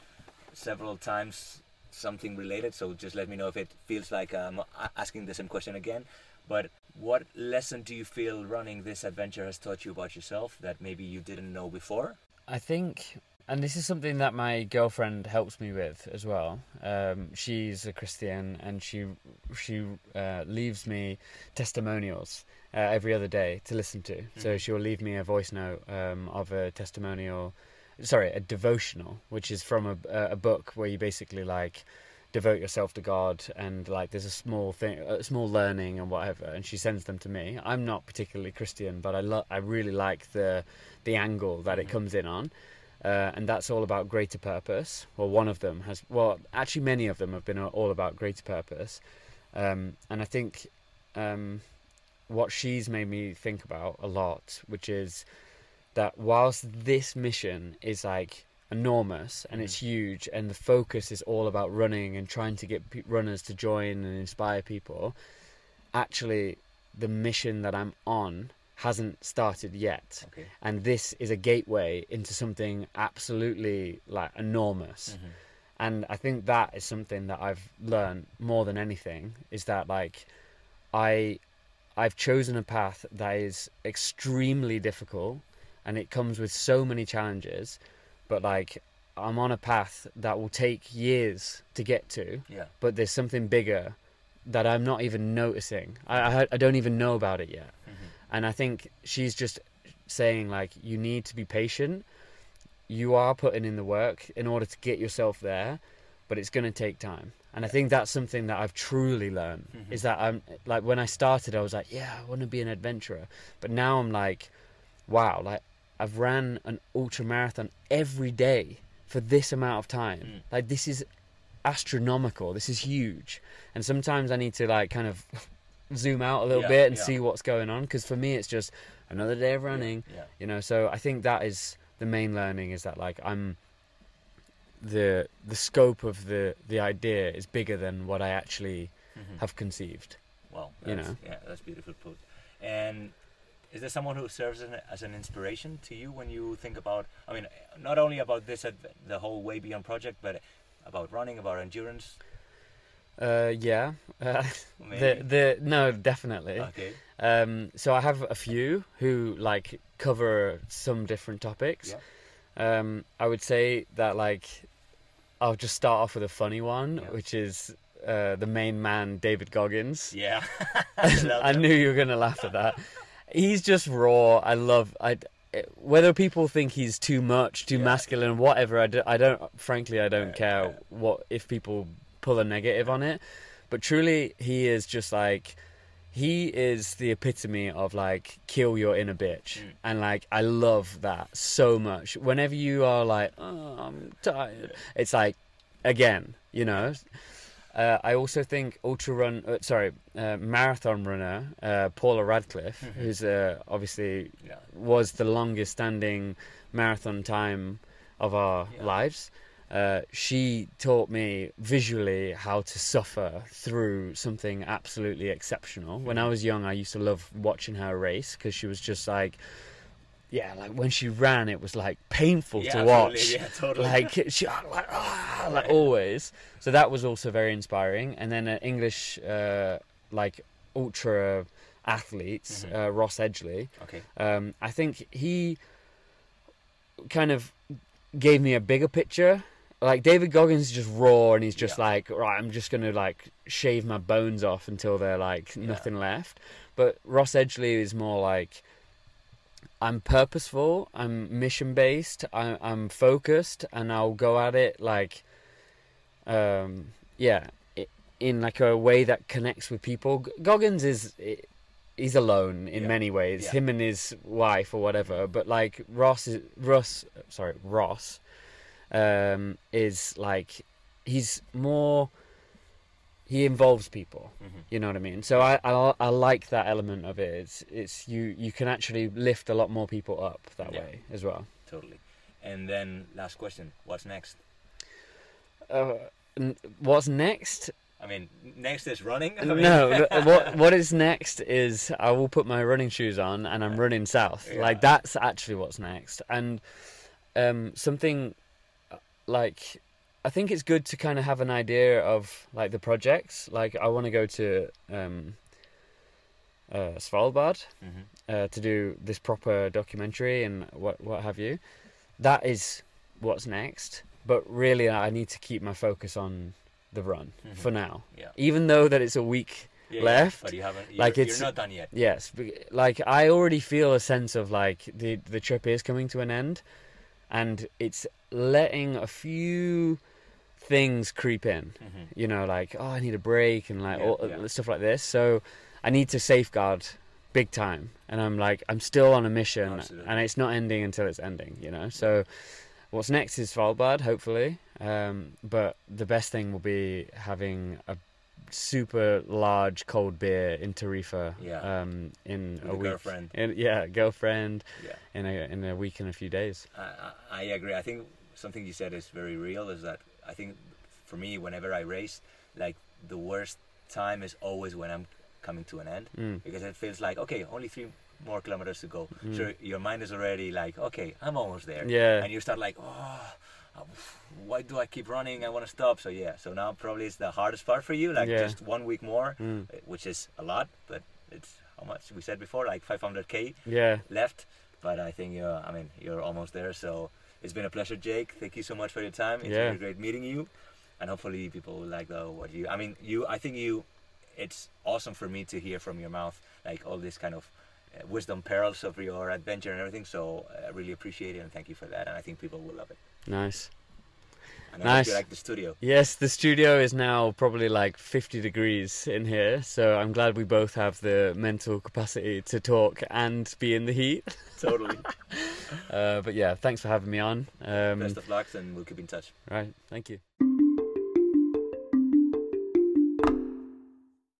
Speaker 1: several times something related. So just let me know if it feels like I'm asking the same question again. But what lesson do you feel running this adventure has taught you about yourself that maybe you didn't know before?
Speaker 2: I think, and this is something that my girlfriend helps me with as well. Um, she's a Christian, and she she uh, leaves me testimonials uh, every other day to listen to. So
Speaker 1: Mhm.
Speaker 2: she'll leave me a voice note um, of a testimonial, sorry, a devotional, which is from a a book where you basically like devote yourself to God and like there's a small thing a small learning and whatever and she sends them to me. I'm not particularly Christian but I lo- I really like the the angle that it
Speaker 1: Mhm.
Speaker 2: comes in on. Uh, and that's all about greater purpose. Well, one of them has. Well, actually, many of them have been all about greater purpose. Um, and I think um, what she's made me think about a lot, which is that whilst this mission is like enormous and it's huge, and the focus is all about running and trying to get runners to join and inspire people, actually, the mission that I'm on hasn't started yet
Speaker 1: Okay.
Speaker 2: and this is a gateway into something absolutely like enormous
Speaker 1: Mhm.
Speaker 2: and i think that is something that i've learned more than anything is that like i i've chosen a path that is extremely difficult and it comes with so many challenges but like i'm on a path that will take years to get to
Speaker 1: Yeah.
Speaker 2: but there's something bigger that i'm not even noticing i i, I don't even know about it yet
Speaker 1: Mhm.
Speaker 2: And I think she's just saying like you need to be patient. You are putting in the work in order to get yourself there, but it's going to take time. And I think that's something that I've truly learned
Speaker 1: Mhm.
Speaker 2: is that I'm like when I started I was like, yeah, I want to be an adventurer. But now I'm like, wow, like I've ran an ultra marathon every day for this amount of time.
Speaker 1: Mm.
Speaker 2: Like this is astronomical. This is huge. And sometimes I need to like kind of zoom out a little
Speaker 1: Yeah,
Speaker 2: bit and
Speaker 1: yeah.
Speaker 2: see what's going on because for me it's just another day of running
Speaker 1: Yeah.
Speaker 2: you know so i think that is the main learning is that like i'm the the scope of the the idea is bigger than what i actually
Speaker 1: Mhm.
Speaker 2: have conceived
Speaker 1: Well,
Speaker 2: you know.
Speaker 1: yeah, that's beautiful put. And is there someone who serves as an, as an inspiration to you when you think about? I mean, not only about this, adv- the whole way beyond project, but about running, about endurance.
Speaker 2: Uh yeah uh, the the no definitely
Speaker 1: Okay.
Speaker 2: um so i have a few who like cover some different topics
Speaker 1: Yeah.
Speaker 2: um i would say that like i'll just start off with a funny one
Speaker 1: Yeah.
Speaker 2: which is uh the main man david goggins
Speaker 1: Yeah. I
Speaker 2: I knew you were gonna laugh at that. He's just raw. I love. I whether people think he's too much, too
Speaker 1: Yeah.
Speaker 2: masculine, whatever. I, do, I don't. Frankly, I don't
Speaker 1: Yeah,
Speaker 2: care
Speaker 1: yeah.
Speaker 2: what if people pull a negative on it. But truly, he is just like. He is the epitome of like kill your inner bitch,
Speaker 1: Mm.
Speaker 2: and like I love that so much. Whenever you are like, oh, I'm tired, it's like, again, you know. Uh, I also think ultra run, uh, sorry, uh, marathon runner uh, Paula Radcliffe,
Speaker 1: Mhm.
Speaker 2: who's uh, obviously
Speaker 1: Yeah.
Speaker 2: was the longest standing marathon time of our
Speaker 1: Yeah.
Speaker 2: lives. Uh, she taught me visually how to suffer through something absolutely exceptional. When I
Speaker 1: Mhm.
Speaker 2: was young, I used to love watching her race because she was just like, yeah, like when she ran, it was like painful
Speaker 1: yeah,
Speaker 2: to
Speaker 1: totally,
Speaker 2: watch
Speaker 1: Yeah, totally.
Speaker 2: like she like, ah, like always so that was also very inspiring and then an english uh, like ultra athlete
Speaker 1: Mhm.
Speaker 2: uh, ross edgley
Speaker 1: okay.
Speaker 2: um, i think he kind of gave me a bigger picture like david goggins is just raw and he's just
Speaker 1: Yeah.
Speaker 2: like right i'm just gonna like shave my bones off until they're like
Speaker 1: Yeah.
Speaker 2: nothing left but ross edgley is more like I'm purposeful. I'm mission based. I, I'm focused, and I'll go at it like, um, yeah, in like a way that connects with people. Goggins is he's alone in
Speaker 1: Yeah.
Speaker 2: many ways, him and his wife or whatever. But like Ross is Russ, sorry Ross, um, is like he's more. He involves people.
Speaker 1: Mhm.
Speaker 2: You know what I mean? So I, I I like that element of it. It's it's you you can actually lift a lot more people up that
Speaker 1: Yeah.
Speaker 2: way as well.
Speaker 1: Totally. And then last question: What's next?
Speaker 2: Uh, n- what's next?
Speaker 1: I mean, next is running. I mean-
Speaker 2: no, what what is next is I will put my running shoes on and I'm running south.
Speaker 1: Yeah.
Speaker 2: Like that's actually what's next. And um, something like I think it's good to kind of have an idea of like the projects. Like I want to go to um, uh, Svalbard
Speaker 1: Mhm.
Speaker 2: uh, to do this proper documentary and what what have you. That is what's next. But really, I need to keep my focus on the run
Speaker 1: Mhm.
Speaker 2: for now.
Speaker 1: Yeah.
Speaker 2: Even though that it's a week
Speaker 1: Yeah,
Speaker 2: left,
Speaker 1: but you haven't. You're,
Speaker 2: like, it's-
Speaker 1: you're not done yet.
Speaker 2: Yes, like I already feel a sense of like the the trip is coming to an end, and it's letting a few things creep in.
Speaker 1: hmm
Speaker 2: You know, like oh, I need a break and like
Speaker 1: Yeah,
Speaker 2: all,
Speaker 1: yeah.
Speaker 2: stuff like this. So I need to safeguard big time, and I'm like I'm still on a mission,
Speaker 1: Absolutely.
Speaker 2: and it's not ending until it's ending. You know, so what's next is Svalbard, hopefully. Um, but the best thing will be having a super large cold beer in Tarifa
Speaker 1: Yeah.
Speaker 2: um, in
Speaker 1: With
Speaker 2: a week.
Speaker 1: girlfriend.
Speaker 2: In, yeah, girlfriend
Speaker 1: Yeah.
Speaker 2: in a in a week and a few days.
Speaker 1: I, I agree. I think something you said is very real. Is that I think for me, whenever I race, like the worst time is always when I'm coming to an end
Speaker 2: Mm.
Speaker 1: because it feels like okay, only three more kilometers to go.
Speaker 2: Mm.
Speaker 1: So your mind is already like, okay, I'm almost there.
Speaker 2: Yeah.
Speaker 1: And you start like, oh, why do I keep running? I want to stop. So yeah. So now probably it's the hardest part for you. Like
Speaker 2: Yeah.
Speaker 1: just one week more,
Speaker 2: Mm.
Speaker 1: uh, which is a lot, but it's how much we said before, like 500k
Speaker 2: Yeah.
Speaker 1: left. But I think you're, I mean, you're almost there. So it's been a pleasure, Jake. Thank you so much for your time. It's
Speaker 2: Yeah.
Speaker 1: been great meeting you, and hopefully people will like the what you. I mean, you. I think you. It's awesome for me to hear from your mouth like all this kind of uh, wisdom pearls of your adventure and everything. So uh, I really appreciate it and thank you for that. And I think people will love it.
Speaker 2: Nice.
Speaker 1: And I
Speaker 2: Nice.
Speaker 1: you like the studio.
Speaker 2: Yes, the studio is now probably like 50 degrees in here, so I'm glad we both have the mental capacity to talk and be in the heat.
Speaker 1: Totally.
Speaker 2: Uh, but yeah, thanks for having me on. Um,
Speaker 1: Best of luck, and we'll keep in touch.
Speaker 2: right, thank you.